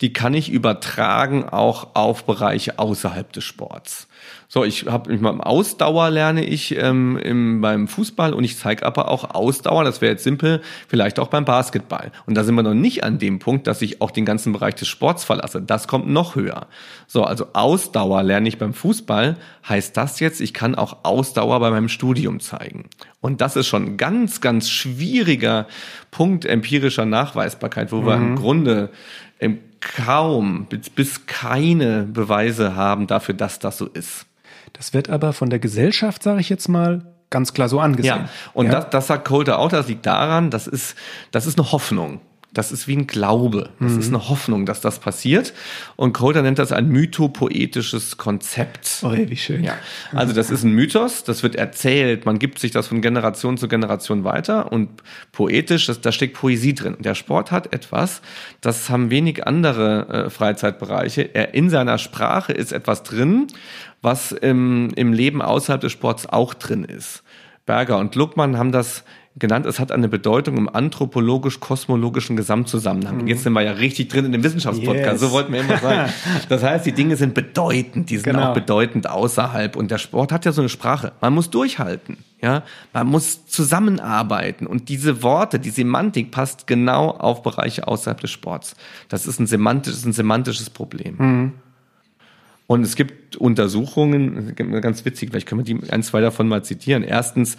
die kann ich übertragen auch auf Bereiche außerhalb des Sports. So, ich habe mich mal Ausdauer lerne ich ähm, im, beim Fußball und ich zeige aber auch Ausdauer, das wäre jetzt simpel, vielleicht auch beim Basketball. Und da sind wir noch nicht an dem Punkt, dass ich auch den ganzen Bereich des Sports verlasse. Das kommt noch höher. So, also Ausdauer lerne ich beim Fußball, heißt das jetzt, ich kann auch Ausdauer bei meinem Studium zeigen. Und das ist schon ein ganz, ganz schwieriger Punkt empirischer Nachweisbarkeit, wo mhm. wir im mhm. Grunde im kaum bis keine Beweise haben dafür, dass das so ist. Das wird aber von der Gesellschaft, sage ich jetzt mal, ganz klar so angesehen. Ja, und ja. Das, das sagt Coulter auch, das liegt daran, das ist, das ist eine Hoffnung. Das ist wie ein Glaube. Das mhm. ist eine Hoffnung, dass das passiert. Und Coulter nennt das ein mythopoetisches Konzept. Oh, wie schön. Ja. Also das ist ein Mythos, das wird erzählt, man gibt sich das von Generation zu Generation weiter und poetisch, das, da steckt Poesie drin. Der Sport hat etwas, das haben wenig andere äh, Freizeitbereiche. Er, in seiner Sprache ist etwas drin, was im, im Leben außerhalb des Sports auch drin ist. Berger und Luckmann haben das genannt, es hat eine Bedeutung im anthropologisch-kosmologischen Gesamtzusammenhang. Mhm. Jetzt sind wir ja richtig drin in dem Wissenschaftspodcast, yes. so wollten wir immer sagen. *laughs* Das heißt, die Dinge sind bedeutend, die sind genau. auch bedeutend außerhalb. Und der Sport hat ja so eine Sprache. Man muss durchhalten. Ja, man muss zusammenarbeiten und diese Worte, die Semantik passt genau auf Bereiche außerhalb des Sports. Das ist ein semantisches, ein semantisches Problem. Mhm. Und es gibt Untersuchungen, ganz witzig, vielleicht können wir die ein, zwei davon mal zitieren. Erstens,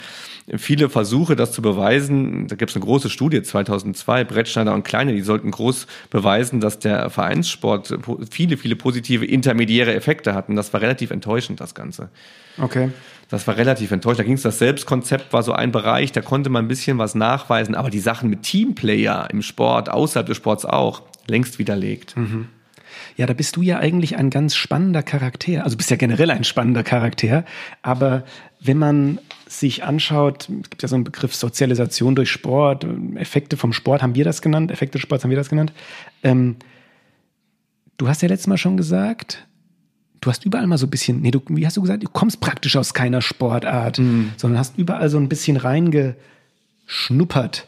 viele Versuche, das zu beweisen. Da gibt es eine große Studie 2002, Brettschneider und Kleine, die sollten groß beweisen, dass der Vereinssport viele, viele positive intermediäre Effekte hat. Und Das war relativ enttäuschend, das Ganze. Okay. Das war relativ enttäuschend. Da ging es, das Selbstkonzept war so ein Bereich, da konnte man ein bisschen was nachweisen, aber die Sachen mit Teamplayer im Sport, außerhalb des Sports auch, längst widerlegt. Mhm. Ja, da bist du ja eigentlich ein ganz spannender Charakter. Also bist ja generell ein spannender Charakter. Aber wenn man sich anschaut, es gibt ja so einen Begriff Sozialisation durch Sport, Effekte vom Sport haben wir das genannt, Effekte des Sports haben wir das genannt. Ähm, du hast ja letztes Mal schon gesagt, du hast überall mal so ein bisschen, nee, du, wie hast du gesagt, du kommst praktisch aus keiner Sportart, mhm. sondern hast überall so ein bisschen reingeschnuppert.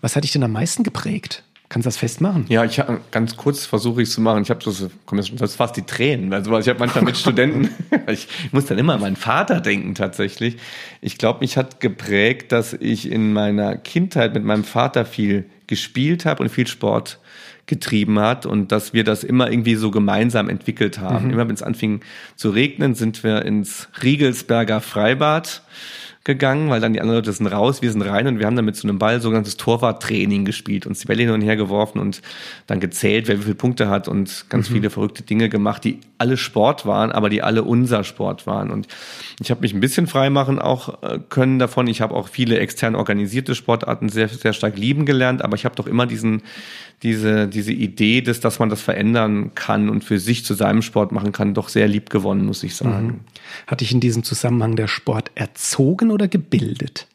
Was hat dich denn am meisten geprägt? Kannst du das festmachen? Ja, ich ganz kurz versuche ich es zu machen. Ich habe so, komm jetzt das fast die Tränen. Also ich habe manchmal mit *laughs* Studenten, *laughs* ich muss dann immer an meinen Vater denken tatsächlich. Ich glaube, mich hat geprägt, dass ich in meiner Kindheit mit meinem Vater viel gespielt habe und viel Sport getrieben hat und dass wir das immer irgendwie so gemeinsam entwickelt haben. Mhm. Immer wenn es anfing zu regnen, sind wir ins Riegelsberger Freibad gegangen, weil dann die anderen Leute sind raus, wir sind rein und wir haben dann mit so einem Ball sogenanntes Torwarttraining gespielt, uns die Bälle hin und her geworfen und dann gezählt, wer wie viele Punkte hat und ganz mhm. viele verrückte Dinge gemacht, die alle Sport waren, aber die alle unser Sport waren. Und ich habe mich ein bisschen freimachen auch äh, können davon. Ich habe auch viele extern organisierte Sportarten sehr, sehr stark lieben gelernt, aber ich habe doch immer diesen, diese, diese Idee, dass, dass man das verändern kann und für sich zu seinem Sport machen kann, doch sehr lieb gewonnen, muss ich sagen. Mhm. Hat dich in diesem Zusammenhang der Sport erzogen oder gebildet?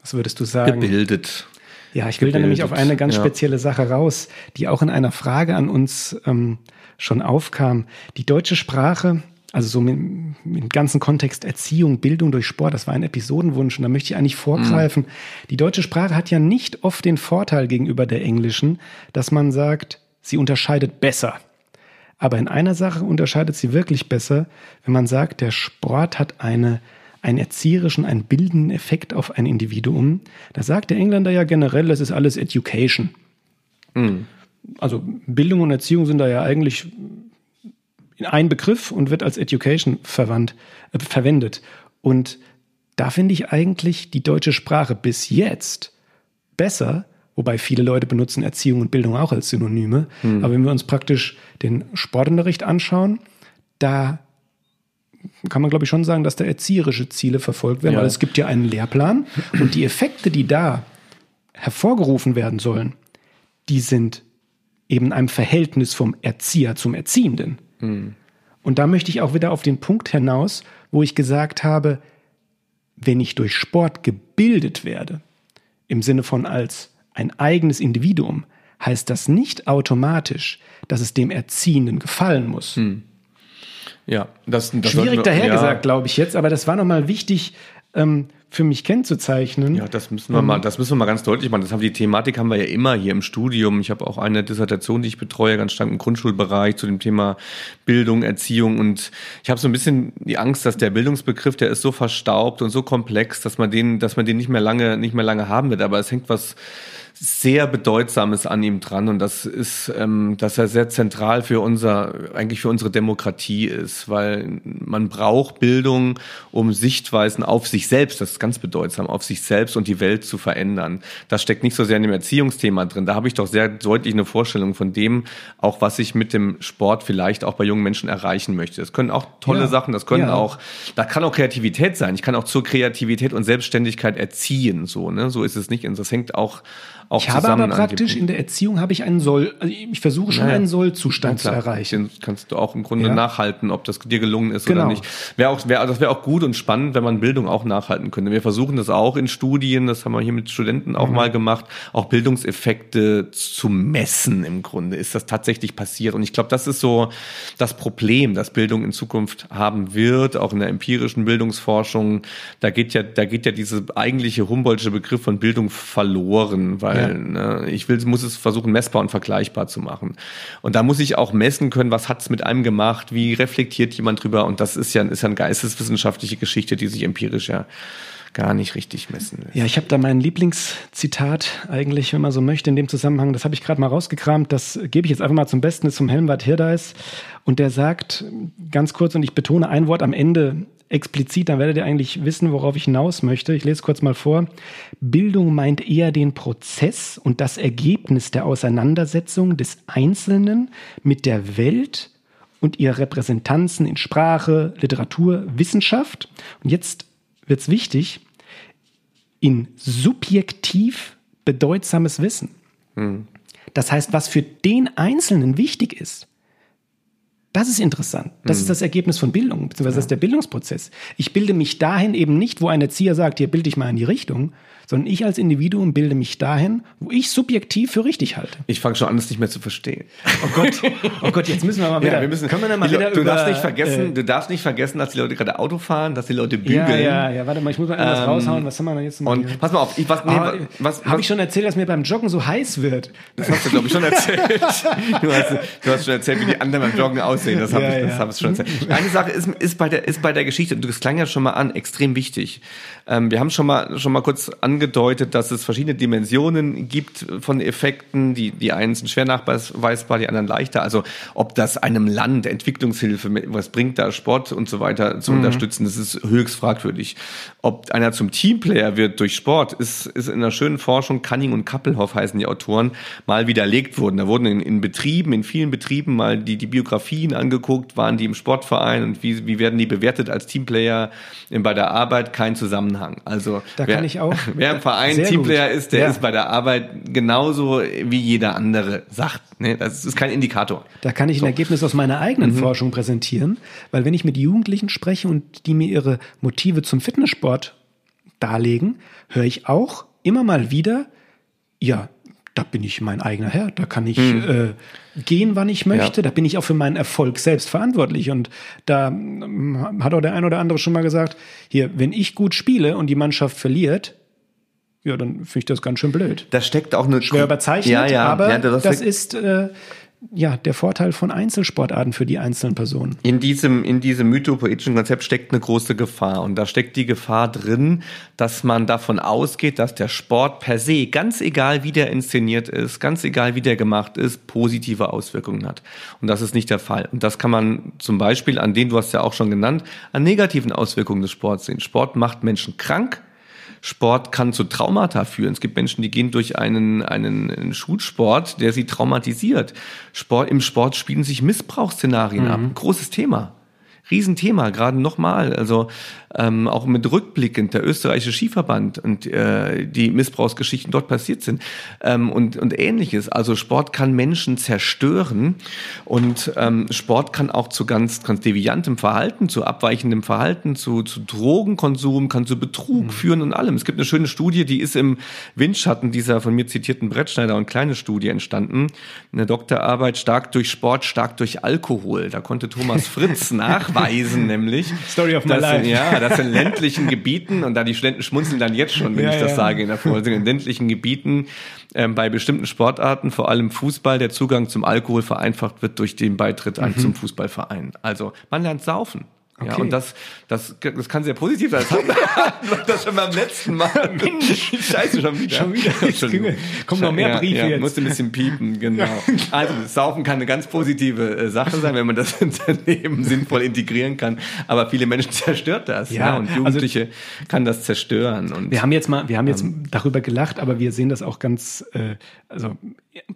Was würdest du sagen? Gebildet. Ja, ich will gebildet. da nämlich auf eine ganz spezielle Sache raus, die auch in einer Frage an uns ähm, schon aufkam. Die deutsche Sprache, also so mit, mit dem ganzen Kontext Erziehung, Bildung durch Sport, das war ein Episodenwunsch und da möchte ich eigentlich vorgreifen. Mhm. Die deutsche Sprache hat ja nicht oft den Vorteil gegenüber der englischen, dass man sagt, sie unterscheidet besser. Aber in einer Sache unterscheidet sie wirklich besser, wenn man sagt, der Sport hat eine, einen erzieherischen, einen bildenden Effekt auf ein Individuum. Da sagt der Engländer ja generell, das ist alles Education. Mhm. Also Bildung und Erziehung sind da ja eigentlich ein Begriff und wird als Education verwandt, äh, verwendet. Und da finde ich eigentlich die deutsche Sprache bis jetzt besser wobei viele Leute benutzen Erziehung und Bildung auch als Synonyme. Hm. Aber wenn wir uns praktisch den Sportunterricht anschauen, da kann man, glaube ich, schon sagen, dass da erzieherische Ziele verfolgt werden, ja. weil es gibt ja einen Lehrplan und die Effekte, die da hervorgerufen werden sollen, die sind eben einem Verhältnis vom Erzieher zum Erziehenden. Hm. Und da möchte ich auch wieder auf den Punkt hinaus, wo ich gesagt habe, wenn ich durch Sport gebildet werde, im Sinne von als ein eigenes Individuum, heißt das nicht automatisch, dass es dem Erziehenden gefallen muss. Hm. Ja, das, das schwierig dahergesagt, ja. glaube ich jetzt, aber das war nochmal wichtig ähm, für mich kennzuzeichnen. Ja, das müssen wir ähm, mal, das müssen wir mal ganz deutlich machen. Das haben die Thematik haben wir ja immer hier im Studium. Ich habe auch eine Dissertation, die ich betreue, ganz stark im Grundschulbereich zu dem Thema Bildung, Erziehung und ich habe so ein bisschen die Angst, dass der Bildungsbegriff, der ist so verstaubt und so komplex, dass man den, dass man den nicht mehr lange, nicht mehr lange haben wird. Aber es hängt was sehr Bedeutsames an ihm dran und das ist, ähm, dass er sehr zentral für unser, eigentlich für unsere Demokratie ist, weil man braucht Bildung, um Sichtweisen auf sich selbst, das ist ganz bedeutsam, auf sich selbst und die Welt zu verändern. Das steckt nicht so sehr in dem Erziehungsthema drin. Da habe ich doch sehr deutlich eine Vorstellung von dem, auch was ich mit dem Sport vielleicht auch bei jungen Menschen erreichen möchte. Das können auch tolle ja. Sachen, das können ja. auch, da kann auch Kreativität sein. Ich kann auch zur Kreativität und Selbstständigkeit erziehen, so, ne? So ist es nicht. Und das hängt auch auch ich habe aber praktisch in der Erziehung habe ich einen Soll, also ich versuche schon naja. einen Sollzustand zu erreichen. Den kannst du auch im Grunde ja. nachhalten, ob das dir gelungen ist genau. oder nicht. Wäre auch, wär, das wäre auch gut und spannend, wenn man Bildung auch nachhalten könnte. Wir versuchen das auch in Studien, das haben wir hier mit Studenten auch mhm. mal gemacht, auch Bildungseffekte zu messen im Grunde. Ist das tatsächlich passiert? Und ich glaube, das ist so das Problem, das Bildung in Zukunft haben wird, auch in der empirischen Bildungsforschung. Da geht ja, da geht ja diese eigentliche Humboldtsche Begriff von Bildung verloren, weil ja. ne, ich will, muss es versuchen, messbar und vergleichbar zu machen. Und da muss ich auch messen können, was hat's mit einem gemacht, wie reflektiert jemand drüber. Und das ist ja, ist ja eine geisteswissenschaftliche Geschichte, die sich empirisch ja gar nicht richtig messen lässt. Ja, ich habe da mein Lieblingszitat eigentlich, wenn man so möchte, in dem Zusammenhang, das habe ich gerade mal rausgekramt, das gebe ich jetzt einfach mal zum Besten, ist zum Helmwart Hirdeis und der sagt ganz kurz und ich betone ein Wort am Ende explizit, dann werdet ihr eigentlich wissen, worauf ich hinaus möchte. Ich lese kurz mal vor. Bildung meint eher den Prozess und das Ergebnis der Auseinandersetzung des Einzelnen mit der Welt und ihrer Repräsentanzen in Sprache, Literatur, Wissenschaft. Und jetzt wird's wichtig, in subjektiv bedeutsames Wissen. Hm. Das heißt, was für den Einzelnen wichtig ist, das ist interessant. Das hm. ist das Ergebnis von Bildung, beziehungsweise ja. das ist der Bildungsprozess. Ich bilde mich dahin eben nicht, wo ein Erzieher sagt, hier bilde ich mal in die Richtung, sondern ich als Individuum bilde mich dahin, wo ich subjektiv für richtig halte. Ich fange schon an, es nicht mehr zu verstehen. Oh Gott, oh Gott, jetzt müssen wir mal wieder. Ja, wir müssen, können wir dann mal wieder du über, darfst nicht vergessen, äh, du darfst nicht vergessen, dass die Leute gerade Auto fahren, dass die Leute bügeln. Ja, ja, ja. Warte mal, ich muss mal irgendwas ähm, raushauen. Was haben wir denn jetzt? Und hier? pass mal auf, ich, was, nee, oh, was, habe ich schon erzählt, dass mir beim Joggen so heiß wird? Das hast du glaube ich schon erzählt. du, hast, du hast schon erzählt, wie die anderen beim Joggen aussehen. Das habe ja, ich, das ja. hab ich schon erzählt. Eine Sache ist, ist bei der, ist bei der Geschichte, und das klang ja schon mal an, extrem wichtig. Ähm, wir haben schon mal, schon mal kurz angedeutet, dass es verschiedene Dimensionen gibt von Effekten. Die, die einen sind schwer nachweisbar, die anderen leichter. Also ob das einem Land Entwicklungshilfe, was bringt da Sport und so weiter zu mhm. unterstützen, das ist höchst fragwürdig. Ob einer zum Teamplayer wird durch Sport, ist, ist in einer schönen Forschung, Cunning und Kappelhoff heißen die Autoren, mal widerlegt worden. Da wurden in, in Betrieben, in vielen Betrieben mal die, die Biografien angeguckt, waren die im Sportverein und wie, wie werden die bewertet als Teamplayer bei der Arbeit, kein Zusammenhang. Also da wer, kann ich auch. *laughs* Wer im Verein Teamplayer gut. ist, der ja. ist bei der Arbeit genauso wie jeder andere sagt. Ne? Das ist kein Indikator. Da kann ich so. ein Ergebnis aus meiner eigenen mhm. Forschung präsentieren, weil wenn ich mit Jugendlichen spreche und die mir ihre Motive zum Fitnesssport darlegen, höre ich auch immer mal wieder, ja, da bin ich mein eigener Herr, da kann ich hm. äh, gehen, wann ich möchte, ja. da bin ich auch für meinen Erfolg selbst verantwortlich. Und da ähm, hat auch der ein oder andere schon mal gesagt, hier, wenn ich gut spiele und die Mannschaft verliert, ja, dann finde ich das ganz schön blöd. Da steckt auch eine schwer überzeichnet, ja, ja, aber ja, das, das ist äh, ja, der Vorteil von Einzelsportarten für die einzelnen Personen. In diesem, in diesem mythopoetischen Konzept steckt eine große Gefahr. Und da steckt die Gefahr drin, dass man davon ausgeht, dass der Sport per se, ganz egal wie der inszeniert ist, ganz egal wie der gemacht ist, positive Auswirkungen hat. Und das ist nicht der Fall. Und das kann man zum Beispiel an den, du hast ja auch schon genannt, an negativen Auswirkungen des Sports sehen. Sport macht Menschen krank Sport kann zu Traumata führen. Es gibt Menschen, die gehen durch einen, einen Schulsport, der sie traumatisiert. Sport, Im Sport spielen sich Missbrauchsszenarien mhm. ab. Großes Thema. Riesenthema, gerade nochmal. Also ähm, auch mit rückblickend der österreichische Skiverband und äh, die Missbrauchsgeschichten dort passiert sind ähm, und, und ähnliches. Also Sport kann Menschen zerstören und ähm, Sport kann auch zu ganz, ganz deviantem Verhalten, zu abweichendem Verhalten, zu, zu Drogenkonsum, kann zu Betrug mhm. führen und allem. Es gibt eine schöne Studie, die ist im Windschatten dieser von mir zitierten Brettschneider und kleine Studie entstanden. Eine Doktorarbeit stark durch Sport, stark durch Alkohol. Da konnte Thomas Fritz *laughs* nachweisen, nämlich. Story of my life. Ja, das in ländlichen Gebieten, und da die Studenten schmunzeln dann jetzt schon, wenn ja, ich das ja. sage in der Vorlesung, in ländlichen Gebieten ähm, bei bestimmten Sportarten, vor allem Fußball, der Zugang zum Alkohol vereinfacht wird durch den Beitritt mhm. zum Fußballverein. Also man lernt saufen. Okay. Ja, und das, das, das kann sehr positiv sein. Das *laughs* wir das schon beim letzten Mal. Mensch, *laughs* Scheiße, schon wieder. Schon wieder. *laughs* Kommt noch mehr Briefe ja, ja, jetzt. Musste ein bisschen piepen, genau. Also, das Saufen kann eine ganz positive äh, Sache sein, wenn man das ins Leben sinnvoll integrieren kann. Aber viele Menschen zerstört das. Ja, ja und also Jugendliche also, kann das zerstören. Und, wir haben jetzt mal, wir haben jetzt ähm, darüber gelacht, aber wir sehen das auch ganz, äh, also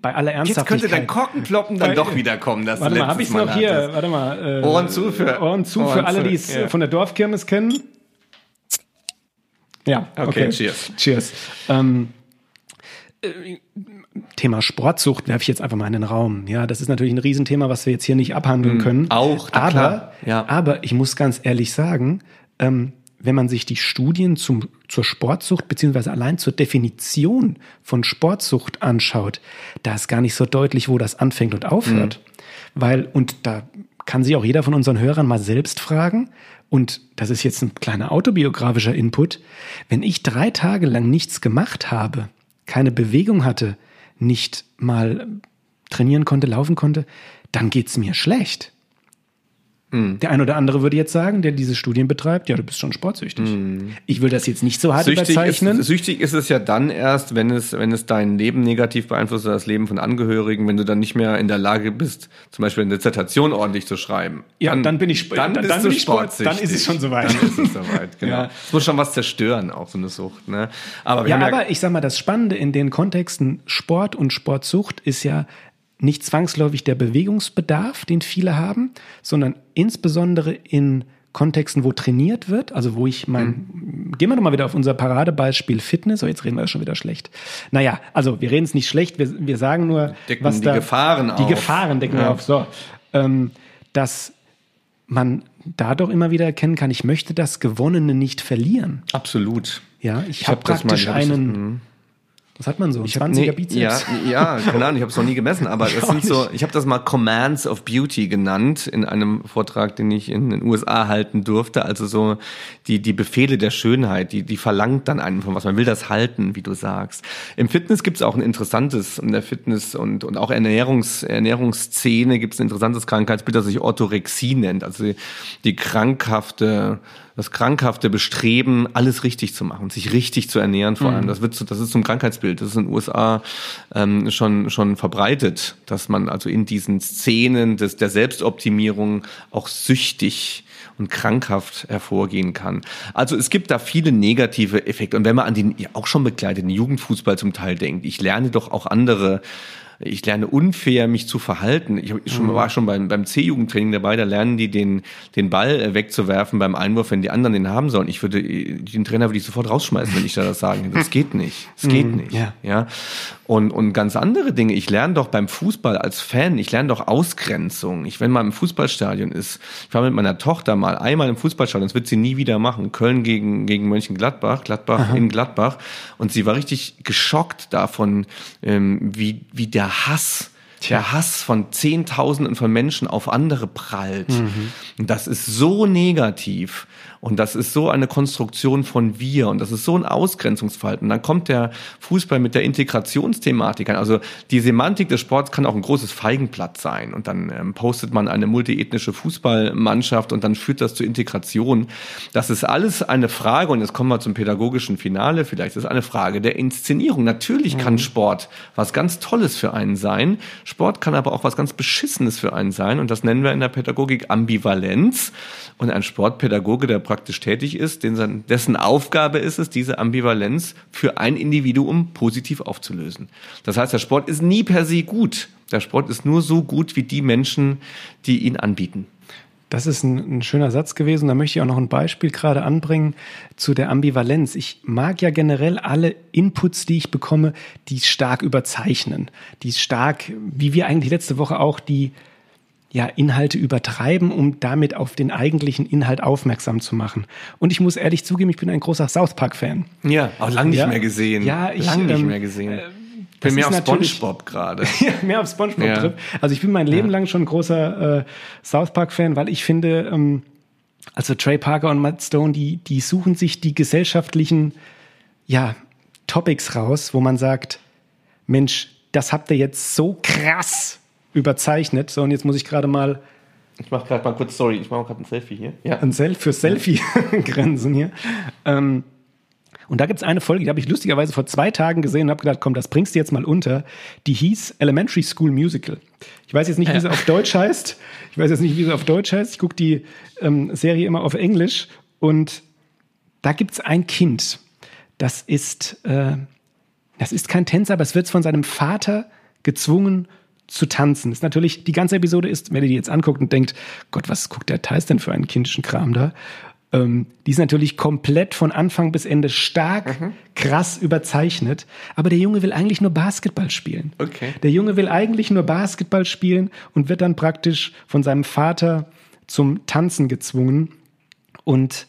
bei aller Ernsthaftigkeit. Jetzt könnte dein Korkenploppen dann bei, doch wiederkommen. Das warte mal, habe ich noch hier? Warte mal. Äh, Ohren zu für Ohren zu Ohren für alle, die es ja. von der Dorfkirmes kennen. Ja, okay. okay. Cheers. Cheers. Ähm, Thema Sportsucht werfe ich jetzt einfach mal in den Raum. Ja, das ist natürlich ein Riesenthema, was wir jetzt hier nicht abhandeln mhm. können. Auch, aber, klar. Ja. aber ich muss ganz ehrlich sagen, ähm, wenn man sich die Studien zum, zur Sportsucht beziehungsweise allein zur Definition von Sportsucht anschaut, da ist gar nicht so deutlich, wo das anfängt und aufhört. Mhm. Weil, und da kann sich auch jeder von unseren Hörern mal selbst fragen, und das ist jetzt ein kleiner autobiografischer Input, wenn ich drei Tage lang nichts gemacht habe, keine Bewegung hatte, nicht mal trainieren konnte, laufen konnte, dann geht's mir schlecht. Mhm. Der ein oder andere würde jetzt sagen, der diese Studien betreibt, ja, du bist schon sportsüchtig. Mhm. Ich will das jetzt nicht so hart süchtig überzeichnen. Ist, süchtig ist es ja dann erst, wenn es, wenn es dein Leben negativ beeinflusst oder das Leben von Angehörigen, wenn du dann nicht mehr in der Lage bist, zum Beispiel eine Dissertation ordentlich zu schreiben. Ja, dann, dann bin ich dann, dann, dann bin ich sportsüchtig. Dann ist es schon soweit. Dann ist es soweit, *laughs* genau. ja. Es muss schon was zerstören, auch so eine Sucht. Ne? Aber, ja, aber ja ich sag mal, das Spannende in den Kontexten Sport und Sportsucht ist ja, nicht zwangsläufig der Bewegungsbedarf, den viele haben, sondern insbesondere in Kontexten, wo trainiert wird, also wo ich mein, mhm. gehen wir nochmal wieder auf unser Paradebeispiel Fitness, oh, jetzt reden wir schon wieder schlecht. Naja, also wir reden es nicht schlecht, wir, wir sagen nur, decken was die da, Gefahren Die auf. Gefahren decken ja. wir auf, so. Ähm, dass man dadurch immer wieder erkennen kann, ich möchte das Gewonnene nicht verlieren. Absolut. Ja, ich, ich habe hab praktisch mal, einen, mhm. Was hat man so? Ein 20er nee, Bizeps? Ja, ja, keine Ahnung, ich habe es noch nie gemessen, aber *laughs* das sind so, ich habe das mal Commands of Beauty genannt in einem Vortrag, den ich in den USA halten durfte. Also so die, die Befehle der Schönheit, die, die verlangt dann einem von was. Man will das halten, wie du sagst. Im Fitness gibt es auch ein interessantes, in der Fitness- und, und auch Ernährungs, Ernährungsszene gibt es ein interessantes Krankheitsbild, das sich Orthorexie nennt. Also die, die krankhafte das krankhafte Bestreben, alles richtig zu machen, sich richtig zu ernähren vor allem. Mhm. Das wird, das ist zum Krankheitsbild. Das ist in den USA ähm, schon schon verbreitet, dass man also in diesen Szenen des der Selbstoptimierung auch süchtig und krankhaft hervorgehen kann. Also es gibt da viele negative Effekte. Und wenn man an den auch schon begleiteten Jugendfußball zum Teil denkt, ich lerne doch auch andere ich lerne unfair, mich zu verhalten. Ich schon, mhm. war schon beim, beim C-Jugendtraining dabei, da lernen die den, den Ball äh, wegzuwerfen beim Einwurf, wenn die anderen den haben sollen. Ich würde, den Trainer würde ich sofort rausschmeißen, wenn ich da das sagen würde. Das geht nicht. Das geht mhm. nicht. Ja. ja. Und, und ganz andere Dinge. Ich lerne doch beim Fußball als Fan, ich lerne doch Ausgrenzung. Ich, wenn man im Fußballstadion ist, ich war mit meiner Tochter mal einmal im Fußballstadion, das wird sie nie wieder machen. Köln gegen, gegen Mönchengladbach, Gladbach Aha. in Gladbach. Und sie war richtig geschockt davon, ähm, wie, wie der Hass der Hass von Zehntausenden von Menschen auf andere prallt. Mhm. Das ist so negativ. Und das ist so eine Konstruktion von wir und das ist so ein Ausgrenzungsverhalten. Und dann kommt der Fußball mit der Integrationsthematik an. Also die Semantik des Sports kann auch ein großes Feigenblatt sein. Und dann ähm, postet man eine multiethnische Fußballmannschaft und dann führt das zur Integration. Das ist alles eine Frage, und jetzt kommen wir zum pädagogischen Finale, vielleicht ist es eine Frage der Inszenierung. Natürlich kann mhm. Sport was ganz Tolles für einen sein. Sport kann aber auch was ganz Beschissenes für einen sein. Und das nennen wir in der Pädagogik Ambivalenz. Und ein Sportpädagoge, der praktisch tätig ist, dessen Aufgabe ist es, diese Ambivalenz für ein Individuum positiv aufzulösen. Das heißt, der Sport ist nie per se gut. Der Sport ist nur so gut wie die Menschen, die ihn anbieten. Das ist ein, ein, schöner Satz gewesen. Da möchte ich auch noch ein Beispiel gerade anbringen zu der Ambivalenz. Ich mag ja generell alle Inputs, die ich bekomme, die stark überzeichnen, die stark, wie wir eigentlich letzte Woche auch die ja, Inhalte übertreiben, um damit auf den eigentlichen Inhalt aufmerksam zu machen. Und ich muss ehrlich zugeben, ich bin ein großer South Park-Fan. Ja, auch lange nicht ja, mehr gesehen. Ja, ich lange nicht ähm, mehr gesehen. Äh, bin mehr auf SpongeBob gerade. *laughs* ja, mehr auf SpongeBob ja. Trip. Also ich bin mein Leben ja. lang schon ein großer äh, South Park-Fan, weil ich finde, ähm, also Trey Parker und Matt Stone, die, die suchen sich die gesellschaftlichen ja, Topics raus, wo man sagt, Mensch, das habt ihr jetzt so krass überzeichnet. So, und jetzt muss ich gerade mal. Ich mache gerade mal kurz, sorry, ich mache gerade ein Selfie hier. Ja. Ein Selfie für Selfie-Grenzen *laughs* hier. Ähm, und da gibt es eine Folge, die habe ich lustigerweise vor zwei Tagen gesehen und habe gedacht, komm, das bringst du jetzt mal unter. Die hieß Elementary School Musical. Ich weiß jetzt nicht, wie sie auf Deutsch heißt. Ich weiß jetzt nicht, wie sie auf Deutsch heißt. Ich gucke die ähm, Serie immer auf Englisch. Und da gibt es ein Kind. Das ist, äh, das ist kein Tänzer, aber es wird von seinem Vater gezwungen, zu tanzen. ist natürlich, die ganze Episode ist, wenn ihr die jetzt anguckt und denkt, Gott, was guckt der Thais denn für einen kindischen Kram da? Ähm, die ist natürlich komplett von Anfang bis Ende stark, mhm. krass überzeichnet. Aber der Junge will eigentlich nur Basketball spielen. Okay. Der Junge will eigentlich nur Basketball spielen und wird dann praktisch von seinem Vater zum Tanzen gezwungen. Und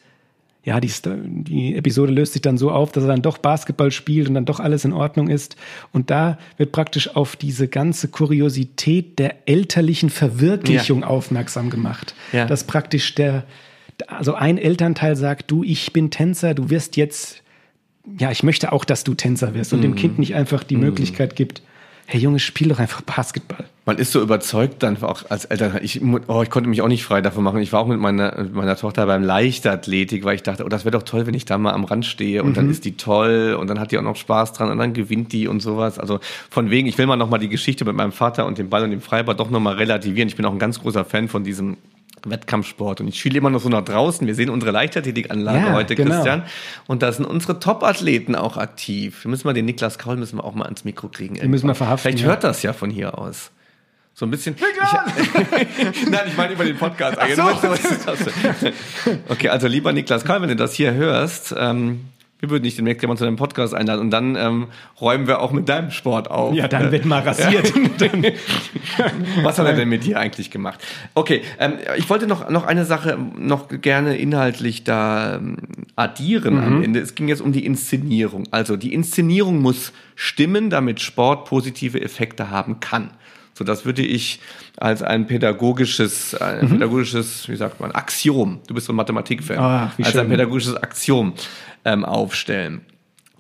ja, die, die Episode löst sich dann so auf, dass er dann doch Basketball spielt und dann doch alles in Ordnung ist. Und da wird praktisch auf diese ganze Kuriosität der elterlichen Verwirklichung ja. aufmerksam gemacht. Ja. Dass praktisch der, also ein Elternteil sagt, du, ich bin Tänzer, du wirst jetzt, ja, ich möchte auch, dass du Tänzer wirst und mhm. dem Kind nicht einfach die mhm. Möglichkeit gibt, hey Junge, spiel doch einfach Basketball. Man ist so überzeugt dann auch als Eltern. Ich, oh, ich konnte mich auch nicht frei davon machen. Ich war auch mit meiner, mit meiner Tochter beim Leichtathletik, weil ich dachte, oh, das wäre doch toll, wenn ich da mal am Rand stehe und mhm. dann ist die toll und dann hat die auch noch Spaß dran und dann gewinnt die und sowas. Also von wegen, ich will mal nochmal die Geschichte mit meinem Vater und dem Ball und dem Freibad doch nochmal relativieren. Ich bin auch ein ganz großer Fan von diesem Wettkampfsport. Und ich schiele immer noch so nach draußen. Wir sehen unsere Leichtathletikanlage ja, heute, genau. Christian. Und da sind unsere Top-Athleten auch aktiv. Wir müssen mal den Niklas Kaul müssen wir auch mal ans Mikro kriegen. Den müssen wir verhaften. Vielleicht ja. hört das ja von hier aus. So ein bisschen. Ich, *laughs* Nein, ich meine über den Podcast. So. *laughs* okay, also lieber Niklas Kaul, wenn du das hier hörst, ähm, wir würden nicht demnächst jemanden zu einem Podcast einladen und dann ähm, räumen wir auch mit deinem Sport auf. Ja, dann wird mal rasiert. *laughs* Was hat er denn mit dir eigentlich gemacht? Okay, ähm, ich wollte noch, noch eine Sache noch gerne inhaltlich da ähm, addieren mhm. am Ende. Es ging jetzt um die Inszenierung. Also die Inszenierung muss stimmen, damit Sport positive Effekte haben kann. So, das würde ich als ein pädagogisches, ein mhm. pädagogisches, wie sagt man, Axiom. Du bist so ein Mathematikfan. Oh, als schön. ein pädagogisches Axiom ähm, aufstellen.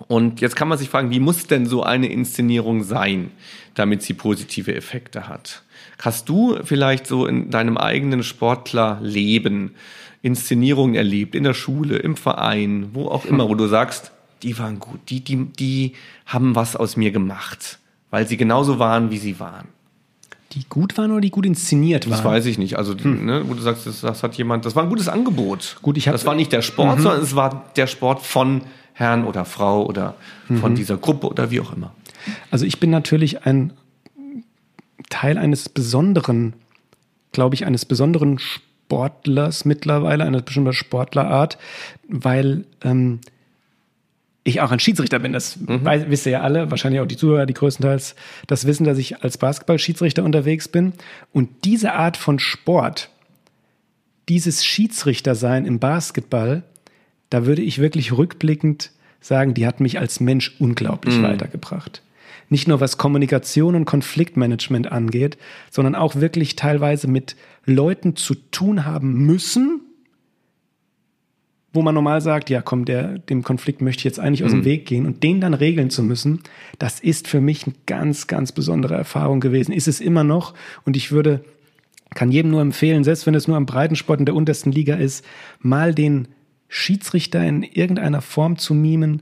Und jetzt kann man sich fragen, wie muss denn so eine Inszenierung sein, damit sie positive Effekte hat? Hast du vielleicht so in deinem eigenen Sportlerleben Inszenierungen erlebt, in der Schule, im Verein, wo auch immer, wo du sagst, die waren gut, die, die, die haben was aus mir gemacht, weil sie genauso waren, wie sie waren? Die gut waren oder die gut inszeniert waren? Das weiß ich nicht. Also, hm. ne, wo du sagst, das, das, hat jemand, das war ein gutes Angebot. Gut, ich hab, Das war nicht der Sport, mhm. sondern es war der Sport von Herrn oder Frau oder von mhm. dieser Gruppe oder wie auch immer. Also, ich bin natürlich ein Teil eines besonderen, glaube ich, eines besonderen Sportlers mittlerweile, einer bestimmten Sportlerart, weil ähm, ich auch ein Schiedsrichter bin. Das mhm. wisst ihr ja alle, wahrscheinlich auch die Zuhörer, die größtenteils das wissen, dass ich als Basketball-Schiedsrichter unterwegs bin. Und diese Art von Sport, dieses Schiedsrichtersein im Basketball, da würde ich wirklich rückblickend sagen, die hat mich als Mensch unglaublich mhm. weitergebracht. Nicht nur was Kommunikation und Konfliktmanagement angeht, sondern auch wirklich teilweise mit Leuten zu tun haben müssen, wo man normal sagt, ja komm, der, dem Konflikt möchte ich jetzt eigentlich aus dem mhm. Weg gehen und den dann regeln zu müssen, das ist für mich eine ganz, ganz besondere Erfahrung gewesen. Ist es immer noch und ich würde, kann jedem nur empfehlen, selbst wenn es nur am Breitensport in der untersten Liga ist, mal den Schiedsrichter in irgendeiner Form zu mimen,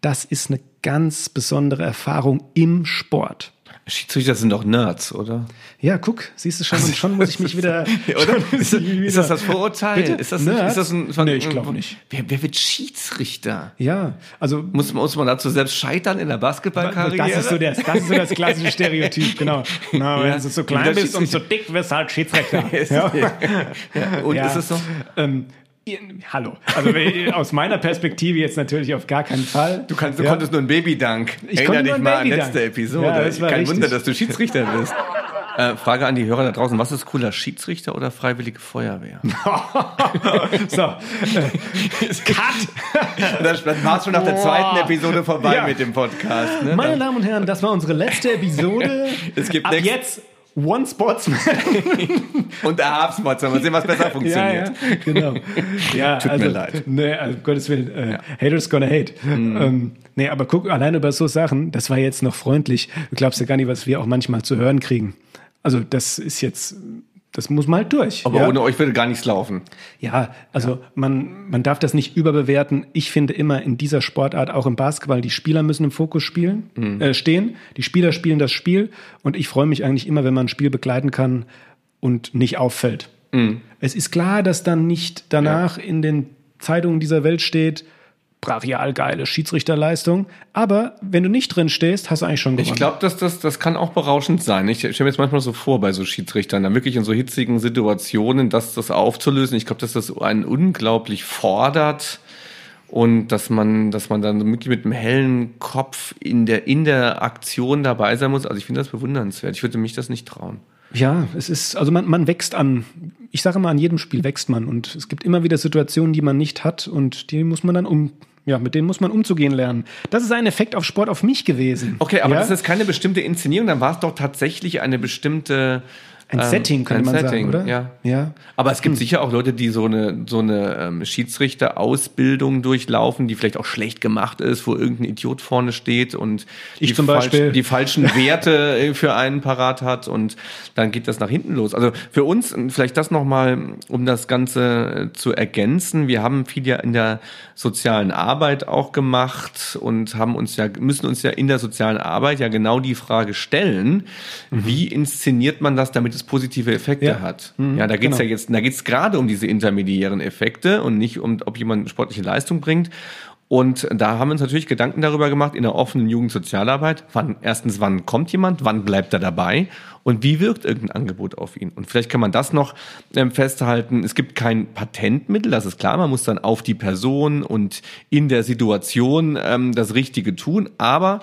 das ist eine ganz besondere Erfahrung im Sport. Schiedsrichter sind doch Nerds, oder? Ja, guck, siehst du schon, und schon muss ich mich wieder. *laughs* oder? Ist, ist, das das Vorurteil? Bitte? Ist das, Nerds? ist das ein, ein, nee, ich glaube nicht. Wer, wer wird Schiedsrichter? Ja, also. Muss, muss man dazu selbst scheitern in der Basketballkarriere? Das ist so das, das, ist so das klassische Stereotyp, genau. Na, wenn ja. du so klein bist und so dick wirst, halt Schiedsrichter. *laughs* ja. ja. Und ja. ist es so? Ähm, Hallo. Also aus meiner Perspektive jetzt natürlich auf gar keinen Fall. Du, kannst, du ja. konntest nur ein Babydank. Ich Erinner dich mal an letzte Episode. Ja, Kein richtig. Wunder, dass du Schiedsrichter bist. Äh, Frage an die Hörer da draußen, was ist cooler, Schiedsrichter oder Freiwillige Feuerwehr? *laughs* so, äh, *laughs* Cut! dann war schon nach der zweiten Episode vorbei ja. mit dem Podcast. Ne? Meine Damen und Herren, das war unsere letzte Episode. *laughs* es gibt Ab jetzt One Sportsman. *laughs* und der Half Sportsman. Mal sehen, was besser *laughs* funktioniert. Ja, ja, genau. *laughs* Ja, Tut also, mir leid. Nee, also Gottes Willen. Äh, ja. Haters gonna hate. Mhm. Ähm, nee, aber guck, alleine über so Sachen, das war jetzt noch freundlich. Du glaubst ja gar nicht, was wir auch manchmal zu hören kriegen. Also das ist jetzt das muss mal halt durch. Aber ja? ohne euch würde gar nichts laufen. Ja, also ja. Man, man darf das nicht überbewerten. Ich finde immer in dieser Sportart, auch im Basketball, die Spieler müssen im Fokus spielen, mhm. äh, stehen. Die Spieler spielen das Spiel. Und ich freue mich eigentlich immer, wenn man ein Spiel begleiten kann und nicht auffällt. Mhm. Es ist klar, dass dann nicht danach ja. in den Zeitungen dieser Welt steht, brachial geile Schiedsrichterleistung. Aber wenn du nicht drin stehst, hast du eigentlich schon gewonnen. Ich glaube, dass das, das kann auch berauschend sein. Ich stelle mir jetzt manchmal so vor bei so Schiedsrichtern, da wirklich in so hitzigen Situationen, dass das aufzulösen. Ich glaube, dass das einen unglaublich fordert und dass man, dass man dann wirklich mit einem hellen Kopf in der, in der Aktion dabei sein muss. Also ich finde das bewundernswert. Ich würde mich das nicht trauen. Ja, es ist, also man, man wächst an. Ich sage mal, an jedem Spiel wächst man und es gibt immer wieder Situationen, die man nicht hat und die muss man dann um, ja, mit denen muss man umzugehen lernen. Das ist ein Effekt auf Sport auf mich gewesen. Okay, aber ja? das ist keine bestimmte Inszenierung, dann war es doch tatsächlich eine bestimmte ein ähm, Setting, könnte man Setting, sagen, oder? Ja. ja. Aber es gibt hm. sicher auch Leute, die so eine, so eine ähm, Schiedsrichterausbildung durchlaufen, die vielleicht auch schlecht gemacht ist, wo irgendein Idiot vorne steht und ich die, zum Beispiel. die falschen *laughs* Werte äh, für einen parat hat und dann geht das nach hinten los. Also für uns, vielleicht das nochmal, um das Ganze zu ergänzen, wir haben viel ja in der sozialen Arbeit auch gemacht und haben uns ja, müssen uns ja in der sozialen Arbeit ja genau die Frage stellen, mhm. wie inszeniert man das, damit es positive Effekte ja. hat. Mhm, ja, da geht's genau. ja jetzt, da geht's gerade um diese intermediären Effekte und nicht um, ob jemand sportliche Leistung bringt. Und da haben wir uns natürlich Gedanken darüber gemacht in der offenen Jugendsozialarbeit. Wann, erstens, wann kommt jemand? Wann bleibt er dabei? Und wie wirkt irgendein Angebot auf ihn? Und vielleicht kann man das noch ähm, festhalten. Es gibt kein Patentmittel, das ist klar. Man muss dann auf die Person und in der Situation ähm, das Richtige tun. Aber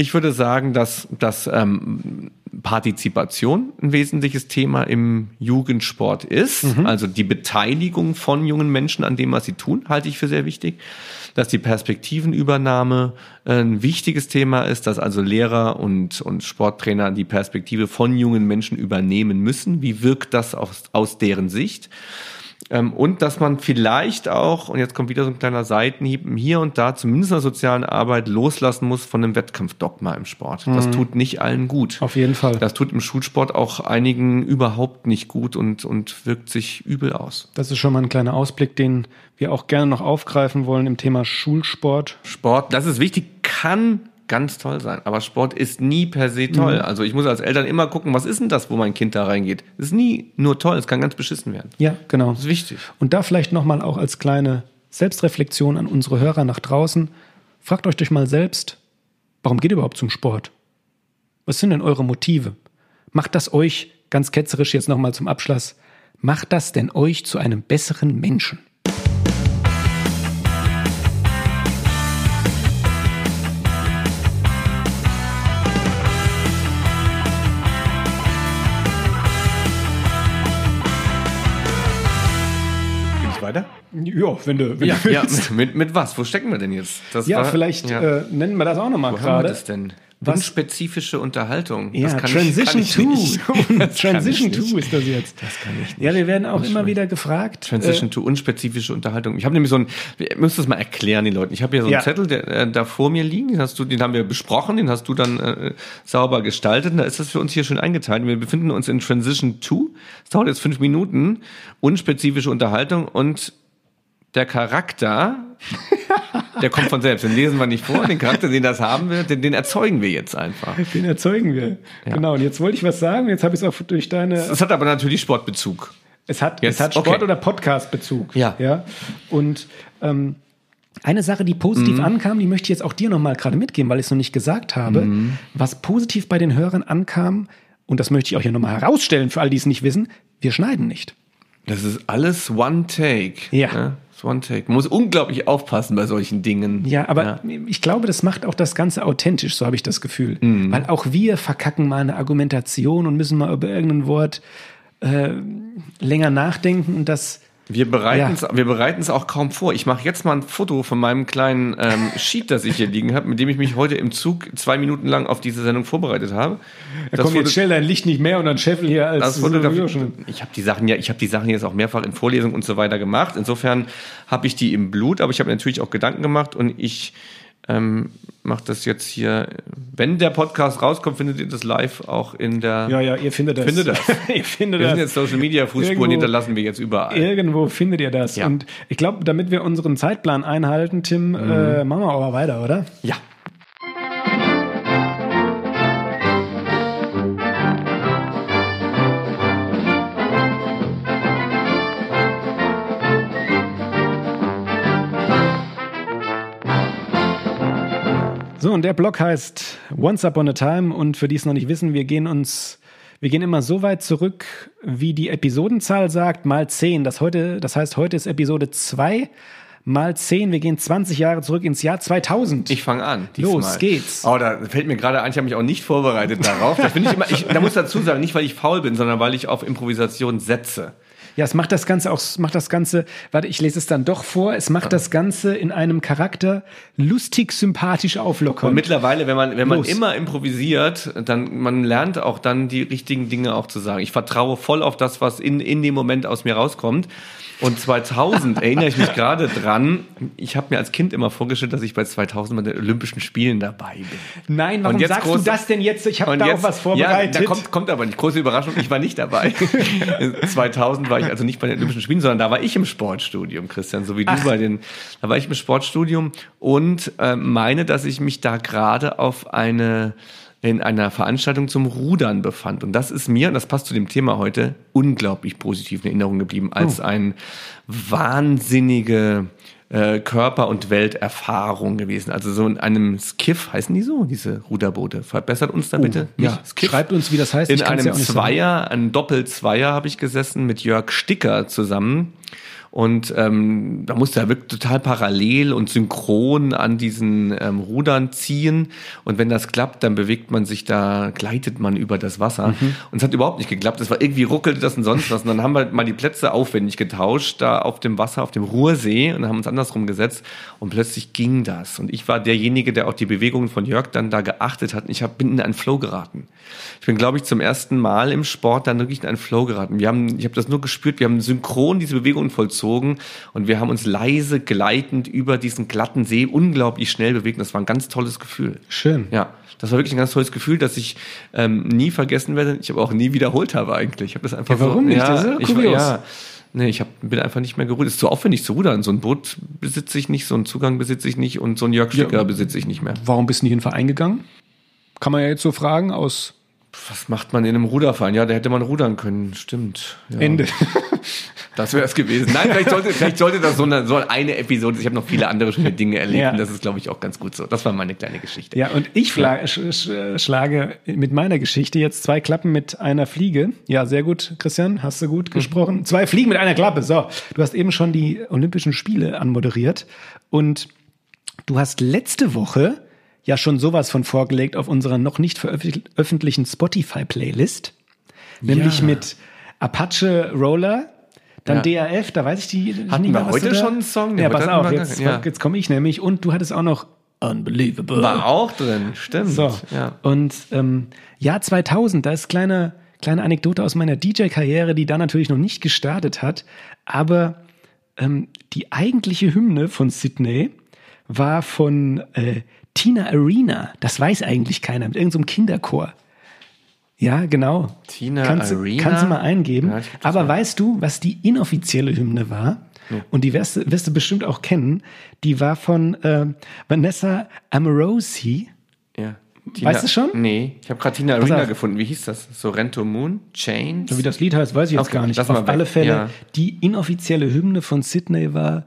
ich würde sagen, dass, dass ähm, Partizipation ein wesentliches Thema im Jugendsport ist. Mhm. Also die Beteiligung von jungen Menschen an dem, was sie tun, halte ich für sehr wichtig. Dass die Perspektivenübernahme ein wichtiges Thema ist, dass also Lehrer und, und Sporttrainer die Perspektive von jungen Menschen übernehmen müssen. Wie wirkt das aus, aus deren Sicht? Ähm, und dass man vielleicht auch, und jetzt kommt wieder so ein kleiner Seitenhieb, hier und da zumindest in der sozialen Arbeit loslassen muss von einem Wettkampfdogma im Sport. Das mhm. tut nicht allen gut. Auf jeden Fall. Das tut im Schulsport auch einigen überhaupt nicht gut und, und wirkt sich übel aus. Das ist schon mal ein kleiner Ausblick, den wir auch gerne noch aufgreifen wollen im Thema Schulsport. Sport, das ist wichtig, kann ganz toll sein. Aber Sport ist nie per se toll. Mhm. Also ich muss als Eltern immer gucken, was ist denn das, wo mein Kind da reingeht? Das ist nie nur toll, es kann ganz beschissen werden. Ja, genau. Das ist wichtig. Und da vielleicht nochmal auch als kleine Selbstreflexion an unsere Hörer nach draußen. Fragt euch doch mal selbst, warum geht ihr überhaupt zum Sport? Was sind denn eure Motive? Macht das euch, ganz ketzerisch jetzt nochmal zum Abschluss, macht das denn euch zu einem besseren Menschen? Weiter? Ja, wenn du, wenn ja, du ja, mit, mit was? Wo stecken wir denn jetzt? Das ja, war, vielleicht ja. Äh, nennen wir das auch nochmal gerade. Wo haben wir das denn? Was? Unspezifische Unterhaltung. Ja, Transition 2. *laughs* Transition 2 ist das jetzt. Das kann ich nicht. Ja, wir werden auch immer wieder gefragt. Transition 2, äh, unspezifische Unterhaltung. Ich habe nämlich so ein, ich muss das mal erklären den Leuten. Ich habe hier so einen ja. Zettel, der äh, da vor mir liegen, den hast du, den haben wir besprochen, den hast du dann äh, sauber gestaltet. Und da ist das für uns hier schön eingeteilt. Wir befinden uns in Transition 2. Es dauert jetzt fünf Minuten. Unspezifische Unterhaltung und der Charakter, der kommt von selbst. Den lesen wir nicht vor. Den Charakter, den das haben wird, den, den erzeugen wir jetzt einfach. Den erzeugen wir. Ja. Genau. Und jetzt wollte ich was sagen. Jetzt habe ich es auch durch deine. Es hat aber natürlich Sportbezug. Es hat, jetzt, es hat Sport- okay. oder Podcast-Bezug. Ja. ja. Und ähm, eine Sache, die positiv mhm. ankam, die möchte ich jetzt auch dir nochmal gerade mitgeben, weil ich es noch nicht gesagt habe. Mhm. Was positiv bei den Hörern ankam, und das möchte ich auch hier nochmal herausstellen für all die es nicht wissen, wir schneiden nicht. Das ist alles One Take. Ja. ja. One Take. Man muss unglaublich aufpassen bei solchen Dingen. Ja, aber ja. ich glaube, das macht auch das Ganze authentisch, so habe ich das Gefühl. Mhm. Weil auch wir verkacken mal eine Argumentation und müssen mal über irgendein Wort äh, länger nachdenken und das wir bereiten es, ja. wir bereiten es auch kaum vor. Ich mache jetzt mal ein Foto von meinem kleinen ähm, *laughs* Sheet, das ich hier liegen habe, mit dem ich mich heute im Zug zwei Minuten lang auf diese Sendung vorbereitet habe. Da das komm, jetzt stell dein Licht nicht mehr und dann Scheffel hier als. Das wurde, ich habe die Sachen ja, ich habe die Sachen jetzt auch mehrfach in Vorlesungen und so weiter gemacht. Insofern habe ich die im Blut, aber ich habe natürlich auch Gedanken gemacht und ich ähm, macht das jetzt hier. Wenn der Podcast rauskommt, findet ihr das live auch in der. Ja, ja, ihr findet das. Findet das. *laughs* ihr findet wir das. sind jetzt Social Media Fußspuren, hinterlassen wir jetzt überall. Irgendwo findet ihr das. Ja. Und ich glaube, damit wir unseren Zeitplan einhalten, Tim, mhm. äh, machen wir aber weiter, oder? Ja. So, und der Blog heißt Once Upon a Time und für die es noch nicht wissen, wir gehen uns wir gehen immer so weit zurück, wie die Episodenzahl sagt, mal 10. Das, heute, das heißt, heute ist Episode 2 mal 10. Wir gehen 20 Jahre zurück ins Jahr 2000. Ich fange an. Diesmal. Los geht's. Oh, da fällt mir gerade ein, ich habe mich auch nicht vorbereitet darauf. Da, ich immer, ich, da muss dazu sagen, nicht weil ich faul bin, sondern weil ich auf Improvisation setze. Ja, es macht das Ganze auch, macht das Ganze, warte, ich lese es dann doch vor, es macht das Ganze in einem Charakter lustig, sympathisch auflockern. Und mittlerweile, wenn man, wenn man immer improvisiert, dann, man lernt auch dann die richtigen Dinge auch zu sagen. Ich vertraue voll auf das, was in, in dem Moment aus mir rauskommt. Und 2000 erinnere ich mich gerade dran. Ich habe mir als Kind immer vorgestellt, dass ich bei 2000 bei den Olympischen Spielen dabei bin. Nein, warum sagst groß, du das denn jetzt? Ich habe da jetzt, auch was vorbereitet. Ja, da kommt, kommt aber nicht. Große Überraschung, ich war nicht dabei. *laughs* 2000 war ich also nicht bei den Olympischen Spielen, sondern da war ich im Sportstudium, Christian, so wie Ach. du bei den. Da war ich im Sportstudium und äh, meine, dass ich mich da gerade auf eine in einer Veranstaltung zum Rudern befand. Und das ist mir, und das passt zu dem Thema heute, unglaublich positiv in Erinnerung geblieben, als oh. ein wahnsinnige äh, Körper- und Welterfahrung gewesen. Also so in einem Skiff, heißen die so, diese Ruderboote? Verbessert uns da oh, bitte. Ja, Skiff. Schreibt uns, wie das heißt. In einem ja Zweier, einem Doppelzweier habe ich gesessen mit Jörg Sticker zusammen. Und ähm, da musste er wirklich total parallel und synchron an diesen ähm, Rudern ziehen. Und wenn das klappt, dann bewegt man sich da, gleitet man über das Wasser. Mhm. Und es hat überhaupt nicht geklappt. Es war irgendwie ruckelte das und sonst was. Und dann haben wir mal die Plätze aufwendig getauscht, da auf dem Wasser, auf dem Ruhrsee und haben uns andersrum gesetzt. Und plötzlich ging das. Und ich war derjenige, der auch die Bewegungen von Jörg dann da geachtet hat. Und ich hab, bin in einen Flow geraten. Ich bin, glaube ich, zum ersten Mal im Sport dann wirklich in einen Flow geraten. Wir haben, ich habe das nur gespürt, wir haben synchron diese Bewegungen vollzogen gezogen und wir haben uns leise gleitend über diesen glatten See unglaublich schnell bewegt. Das war ein ganz tolles Gefühl. Schön. Ja, das war wirklich ein ganz tolles Gefühl, das ich ähm, nie vergessen werde. Ich habe auch nie wiederholt habe eigentlich. Ich habe das einfach ja, warum so, nicht? Ja, das ist ja, ich, ja, Nee, ich hab, bin einfach nicht mehr gerudert. Es ist zu aufwendig zu rudern. So ein Boot besitze ich nicht, so einen Zugang besitze ich nicht und so einen Jörg Sticker ja, besitze ich nicht mehr. Warum bist du nicht in den Verein gegangen? Kann man ja jetzt so fragen aus. Was macht man in einem Ruderverein? Ja, da hätte man rudern können. Stimmt. Ja. Ende. *laughs* Das wäre es gewesen. Nein, vielleicht sollte, vielleicht sollte das so eine, so eine Episode. Ich habe noch viele andere schöne Dinge erlebt ja. und das ist, glaube ich, auch ganz gut so. Das war meine kleine Geschichte. Ja, und ich sch schlage mit meiner Geschichte jetzt zwei Klappen mit einer Fliege. Ja, sehr gut, Christian, hast du gut mhm. gesprochen. Zwei Fliegen mit einer Klappe. So, du hast eben schon die Olympischen Spiele anmoderiert und du hast letzte Woche ja schon sowas von vorgelegt auf unserer noch nicht veröffentlichten Spotify-Playlist. Nämlich ja. mit Apache Roller, dann ja. DAF, da weiß ich die Hatten nicht mehr, wir heute schon einen Song? Ja, pass auf, jetzt, ja. jetzt komme ich nämlich. Und du hattest auch noch Unbelievable. War auch drin, stimmt. So. Ja. Und ähm, Jahr 2000, da ist kleine, kleine Anekdote aus meiner DJ-Karriere, die da natürlich noch nicht gestartet hat. Aber ähm, die eigentliche Hymne von Sydney war von äh, Tina Arena. Das weiß eigentlich keiner, mit irgendeinem so Kinderchor. Ja, genau. Tina kannst, Arena. Kannst du mal eingeben. Ja, Aber mal. weißt du, was die inoffizielle Hymne war? Ja. Und die wirst, wirst, du bestimmt auch kennen. Die war von äh, Vanessa Amorosi. Ja. Tina, weißt du schon? Nee, ich habe gerade Tina Arena gefunden. Wie hieß das? Sorrento Moon? Chains? So wie das Lied heißt, weiß ich jetzt okay, gar nicht. Auf alle Fälle, ja. die inoffizielle Hymne von Sydney war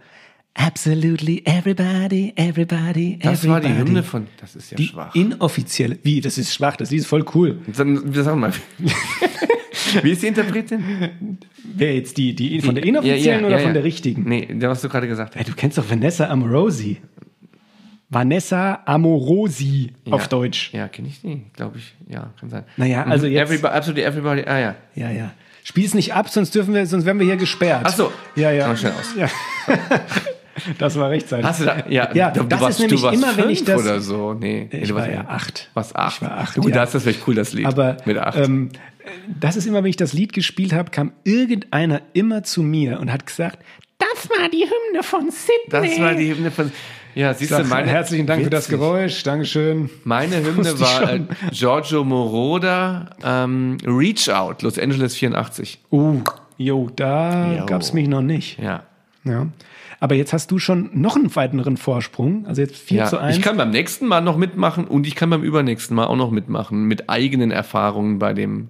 Absolutely everybody, everybody, everybody. Das war die Hymne von, das ist ja die schwach. Inoffizielle, wie, das ist schwach, das ist voll cool. Dann, wir sagen mal. *laughs* Wie ist die Interpretin? Wer jetzt die, die von der inoffiziellen ja, ja, oder ja, von der richtigen? Nee, der was du gerade gesagt hast. Hey, du kennst doch Vanessa Amorosi. Vanessa Amorosi auf Deutsch. Ja, kenne ich die, glaube ich. Ja, kann sein. Naja, also jetzt. Everybody, absolutely everybody. Ah ja. Ja, ja. Spiel es nicht ab, sonst dürfen wir, sonst werden wir hier gesperrt. Ach so. Ja, ja. Mal schnell aus. Ja. *laughs* Das war rechtzeitig. Hast du da, ja, ja du, das warst, ist nämlich du warst immer, wenn ich das oder so. Nee, ich du war ja acht. Was acht? Ich war acht. Du, ja. das ist vielleicht cool, das Lied. Aber mit acht. Ähm, das ist immer, wenn ich das Lied gespielt habe, kam irgendeiner immer zu mir und hat gesagt, das war die Hymne von Sydney. Das war die Hymne von. Ja, siehst du, meine. Herzlichen Dank witzig. für das Geräusch. Dankeschön. Meine *laughs* Hymne war äh, Giorgio Moroder, ähm, Reach Out, Los Angeles 84. Uh, jo, da gab es mich noch nicht. Ja. Ja. Aber jetzt hast du schon noch einen weiteren Vorsprung. Also jetzt 4 ja, zu 1. Ich kann beim nächsten Mal noch mitmachen und ich kann beim übernächsten Mal auch noch mitmachen mit eigenen Erfahrungen bei dem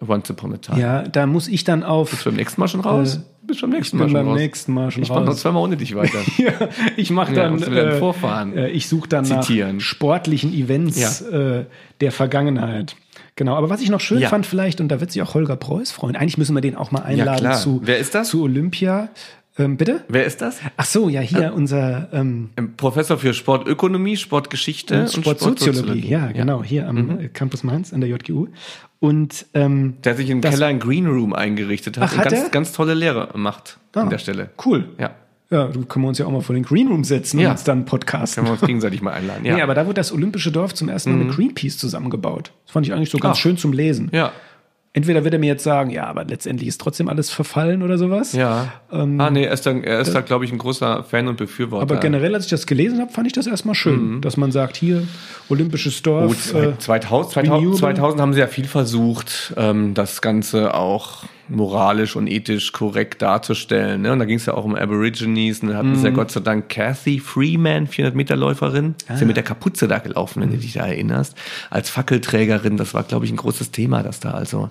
Once Upon a Time. Ja, da muss ich dann auf. Bist du beim nächsten Mal schon raus? Äh, Bist du beim nächsten Mal schon beim raus? nächsten Mal schon ich raus. Ich mach noch zweimal ohne dich weiter. *laughs* ja, ich mach dann. Ja, äh, Vorfahren. Äh, ich suche dann Zitieren. nach sportlichen Events ja. äh, der Vergangenheit. Genau, aber was ich noch schön ja. fand vielleicht, und da wird sich auch Holger Preuß freuen, eigentlich müssen wir den auch mal einladen ja, zu, Wer ist das? zu Olympia. Ähm, bitte? Wer ist das? Ach so, ja, hier ähm, unser ähm, Professor für Sportökonomie, Sportgeschichte und, Sportsoziologie. Ja, genau, hier am mhm. Campus Mainz an der JGU. Und ähm, der hat sich im Keller ein Green Room eingerichtet hat Ach, und hat ganz, ganz tolle Lehre macht ah, an der Stelle. Cool. Ja. Ja, du können wir uns ja auch mal vor den Green Room setzen ja. und uns dann podcasten. Können wir uns gegenseitig mal einladen. *laughs* Ja. Nee, aber da wurde das Olympische Dorf zum ersten Mal mhm. mit Greenpeace zusammengebaut. Das fand ich eigentlich so ganz Ach. schön zum Lesen. Ja entweder wird er mir jetzt sagen, ja, aber letztendlich ist trotzdem alles verfallen oder sowas. Ja. Ähm, ah, nee, er ist da, er ist da, glaube ich, ein großer Fan und Befürworter. Aber generell, als ich das gelesen habe, fand ich das erstmal schön, mhm. dass man sagt, hier, Olympisches Dorf. Oh, 2000, 2000, 2000, haben sie ja viel versucht, ähm, das Ganze auch moralisch und ethisch korrekt darzustellen. Ne? Und da ging es ja auch um Aborigines. Und da hatten mhm. sie ja Gott sei Dank Kathy Freeman, 400-Meter-Läuferin. Ah. Ist ja mit der Kapuze da gelaufen, wenn mhm. du dich da erinnerst. Als Fackelträgerin, das war, glaube ich, ein großes Thema, das da also...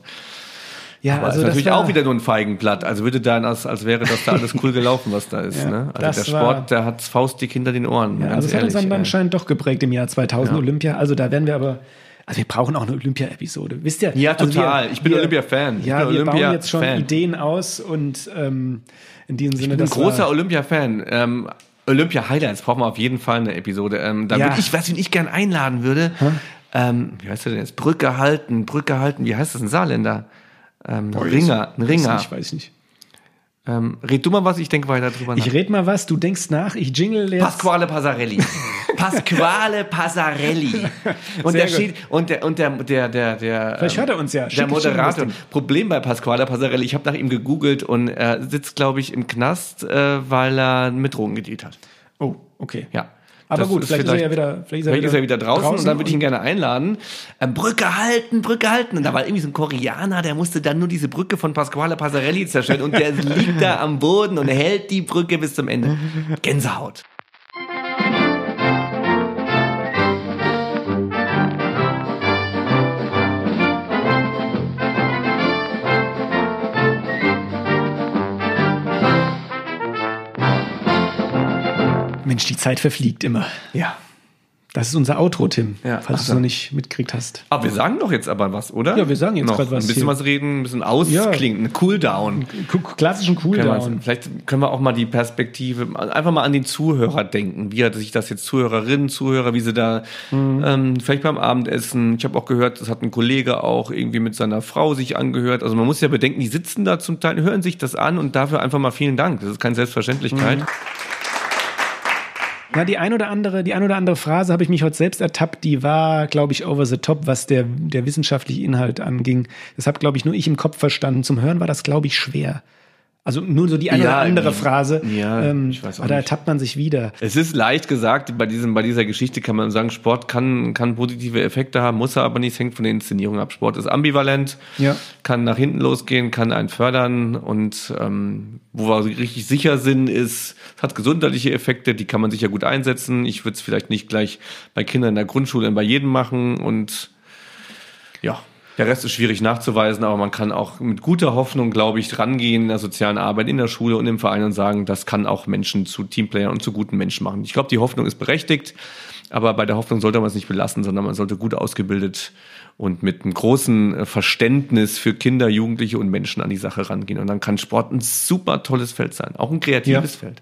Ja, aber also ist natürlich auch wieder nur ein Feigenblatt. Also würde dann, als, als wäre das da alles cool gelaufen, was da ist. ja, ne? Also der Sport, der hat faustdick hinter den Ohren. Ja, also das ehrlich, hat uns dann anscheinend doch geprägt im Jahr 2000 ja. Olympia. Also da werden wir aber also wir brauchen auch eine Olympia-Episode. Wisst ihr? Ja, also total. Wir, ich bin Olympia-Fan. Ja, wir Olympia bauen jetzt schon Fan. Ideen aus und ähm, in diesem Sinne. Ich bin ein großer Olympia-Fan. Ähm, Olympia Highlights brauchen wir auf jeden Fall eine Episode. Ähm, da ja. würde ich, was ich gern einladen würde, ähm, wie heißt der denn jetzt? Brücke halten, Brücke halten, wie heißt das ein Saarländer? Ähm, Boah, Ringer, ein Ringer. Ich weiß nicht. Ähm, red du mal was, ich denke weiter drüber nach. Ich red mal was, du denkst nach, ich jingle jetzt. Pasquale Passarelli. Pasquale Passarelli. Und Sehr der steht, und der, und der, der, der, der, Vielleicht hört er uns ja. Der Moderator. Problem bei Pasquale Passarelli, ich habe nach ihm gegoogelt und er sitzt, glaube ich, im Knast, äh, weil er mit Drogen gedealt hat. Oh, okay. Ja. Aber das gut, vielleicht, vielleicht, ist er ja wieder, vielleicht ist er, vielleicht wieder, ist er wieder draußen, draußen, und dann würde ich ihn gerne einladen. Ähm, Brücke halten, Brücke halten. Und da war irgendwie so ein Koreaner, der musste dann nur diese Brücke von Pasquale Passarelli zerstören und der *laughs* liegt da am Boden und hält die Brücke bis zum Ende. *laughs* Gänsehaut. Mensch, die Zeit verfliegt immer. Ja. Das ist unser Outro, Tim, ja. falls du es noch nicht mitgekriegt hast. Aber wir sagen doch jetzt aber was, oder? Ja, wir sagen jetzt gerade was. Ein bisschen hier. was reden, ein bisschen ausklinken, ja. Cooldown. Klassischen Cooldown. Vielleicht können wir auch mal die Perspektive, einfach mal an den Zuhörer denken. Wie hat sich das jetzt Zuhörerinnen, Zuhörer, wie sie da, mhm. ähm, vielleicht beim Abendessen. Ich habe auch gehört, das hat ein Kollege auch irgendwie mit seiner Frau sich angehört. Also man muss ja bedenken, die sitzen da zum Teil, hören sich das an und dafür einfach mal vielen Dank. Das ist keine Selbstverständlichkeit. Mhm. Ja, die ein oder andere, die ein oder andere Phrase habe ich mich heute selbst ertappt, die war, glaube ich, over the top, was der, der wissenschaftliche Inhalt anging. Das habe, glaube ich, nur ich im Kopf verstanden. Zum Hören war das, glaube ich, schwer. Also nur so die eine ja, oder andere Phrase. Ja, ähm, ich weiß auch aber da ertappt man sich wieder. Es ist leicht gesagt, bei diesem, bei dieser Geschichte kann man sagen, Sport kann, kann positive Effekte haben, muss er aber nicht, hängt von der Inszenierung ab. Sport ist ambivalent, ja. kann nach hinten losgehen, kann einen fördern und ähm, wo wir richtig sicher sind, ist, es hat gesundheitliche Effekte, die kann man sicher gut einsetzen. Ich würde es vielleicht nicht gleich bei Kindern in der Grundschule bei jedem machen und ja, der Rest ist schwierig nachzuweisen, aber man kann auch mit guter Hoffnung, glaube ich, rangehen in der sozialen Arbeit, in der Schule und im Verein und sagen, das kann auch Menschen zu Teamplayern und zu guten Menschen machen. Ich glaube, die Hoffnung ist berechtigt, aber bei der Hoffnung sollte man es nicht belassen, sondern man sollte gut ausgebildet und mit einem großen äh, Verständnis für Kinder, Jugendliche und Menschen an die Sache rangehen. Und dann kann Sport ein super tolles Feld sein, auch ein kreatives ja. Feld.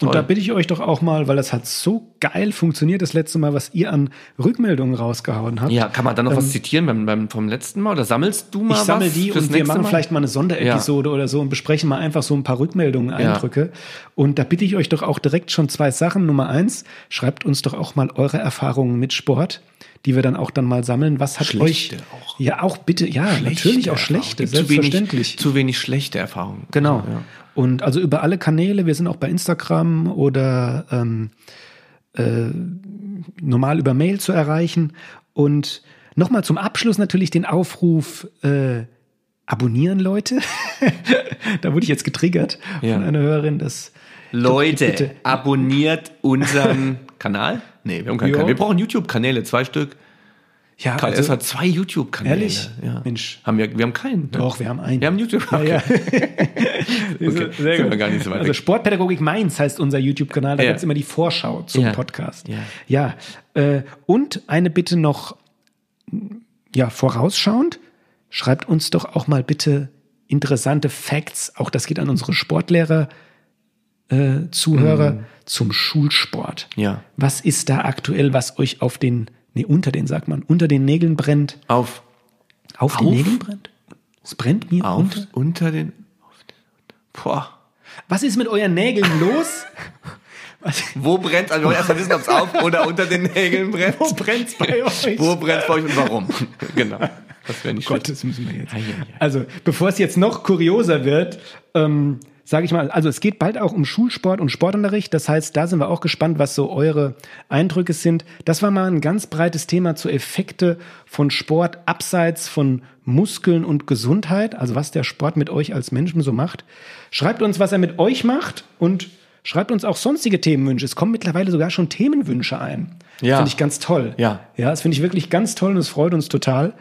Und da bitte ich euch doch auch mal, weil das hat so geil funktioniert das letzte Mal, was ihr an Rückmeldungen rausgehauen habt. Ja, kann man da noch ähm, was zitieren beim, beim, vom letzten Mal? Oder sammelst du mal ich was? Ich sammle die und wir machen mal? vielleicht mal eine Sonderepisode ja. oder so und besprechen mal einfach so ein paar Rückmeldungen, Eindrücke. Ja. Und da bitte ich euch doch auch direkt schon zwei Sachen. Nummer eins, schreibt uns doch auch mal eure Erfahrungen mit Sport die wir dann auch dann mal sammeln. Was hat schlechte euch auch. ja auch bitte ja schlechte natürlich auch schlechte selbstverständlich zu wenig, zu wenig schlechte Erfahrungen genau ja. Und also über alle Kanäle, wir sind auch bei Instagram oder ähm, äh, normal über Mail zu erreichen. Und nochmal zum Abschluss natürlich den Aufruf, äh, abonnieren Leute. *laughs* da wurde ich jetzt getriggert ja. von einer Hörerin, dass Leute, abonniert unseren *laughs* Kanal. Nee, wir haben keinen jo. Kanal. Wir brauchen YouTube-Kanäle, zwei Stück. Ja, KLS also, hat zwei YouTube-Kanäle. Ehrlich? Ja. Mensch. Haben wir, wir haben keinen. Ne? Doch, wir haben einen. Wir haben YouTube. kanal Ja, ja. *laughs* *laughs* okay. Sehr gut. gar nicht so weit also Sportpädagogik Mainz heißt unser YouTube-Kanal. Da ja. gibt es immer die Vorschau zum ja. Podcast. Ja. ja. Äh, und eine Bitte noch, ja, vorausschauend. Schreibt uns doch auch mal bitte interessante Facts. Auch das geht an unsere Sportlehrer. Äh, Zuhörer mhm. Zum Schulsport. Ja. Was ist da aktuell, was euch auf den Nee, unter den sagt man. Unter den Nägeln brennt. Auf. Auf, auf? den Nägeln brennt? Es brennt mir auf, unter. Unter den. Boah. Was ist mit euren Nägeln los? Was? Wo brennt Also, wir wollen erstmal wissen, ob es auf oder unter den Nägeln brennt. Wo brennt es bei euch? Wo brennt es bei euch und warum? *laughs* genau. Das wäre nicht Gott, das müssen wir jetzt. Also, bevor es jetzt noch kurioser wird, ähm, sage ich mal, also es geht bald auch um Schulsport und Sportunterricht. Das heißt, da sind wir auch gespannt, was so eure Eindrücke sind. Das war mal ein ganz breites Thema zu Effekte von Sport abseits von Muskeln und Gesundheit. Also was der Sport mit euch als Menschen so macht. Schreibt uns, was er mit euch macht und schreibt uns auch sonstige Themenwünsche. Es kommen mittlerweile sogar schon Themenwünsche ein. Ja. Finde ich ganz toll. Ja. Ja, das finde ich wirklich ganz toll und es freut uns total.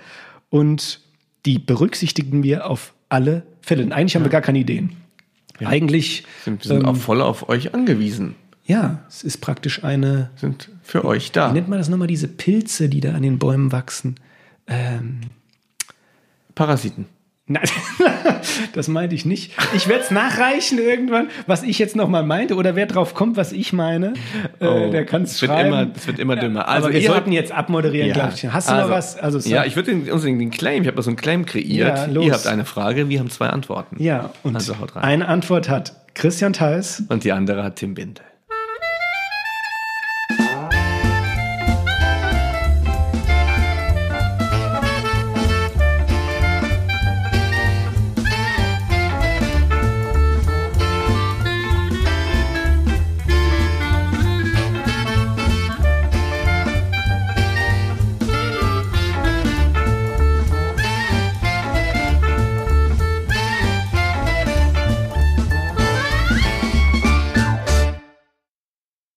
Und die berücksichtigen wir auf alle Fälle. Und eigentlich haben wir gar keine Ideen. Ja. Eigentlich sind, wir sind ähm, auch voll auf euch angewiesen. Ja, es ist praktisch eine. Sind für euch da. Wie nennt man das nochmal, diese Pilze, die da an den Bäumen wachsen? Ähm, Parasiten. Nein, *laughs* das meinte ich nicht. Ich werde es nachreichen irgendwann, was ich jetzt nochmal meinte. Oder wer drauf kommt, was ich meine, äh, oh, der kann es schreiben. Immer, es wird immer dümmer. Also Aber wir sollten jetzt abmoderieren, ja. glaube ich. Hast du also, noch was? Also, ja, ich würde uns den, den Claim, ich habe da so einen Claim kreiert. Ja, Ihr habt eine Frage, wir haben zwei Antworten. Ja, und also eine Antwort hat Christian Theis. Und die andere hat Tim Bindel.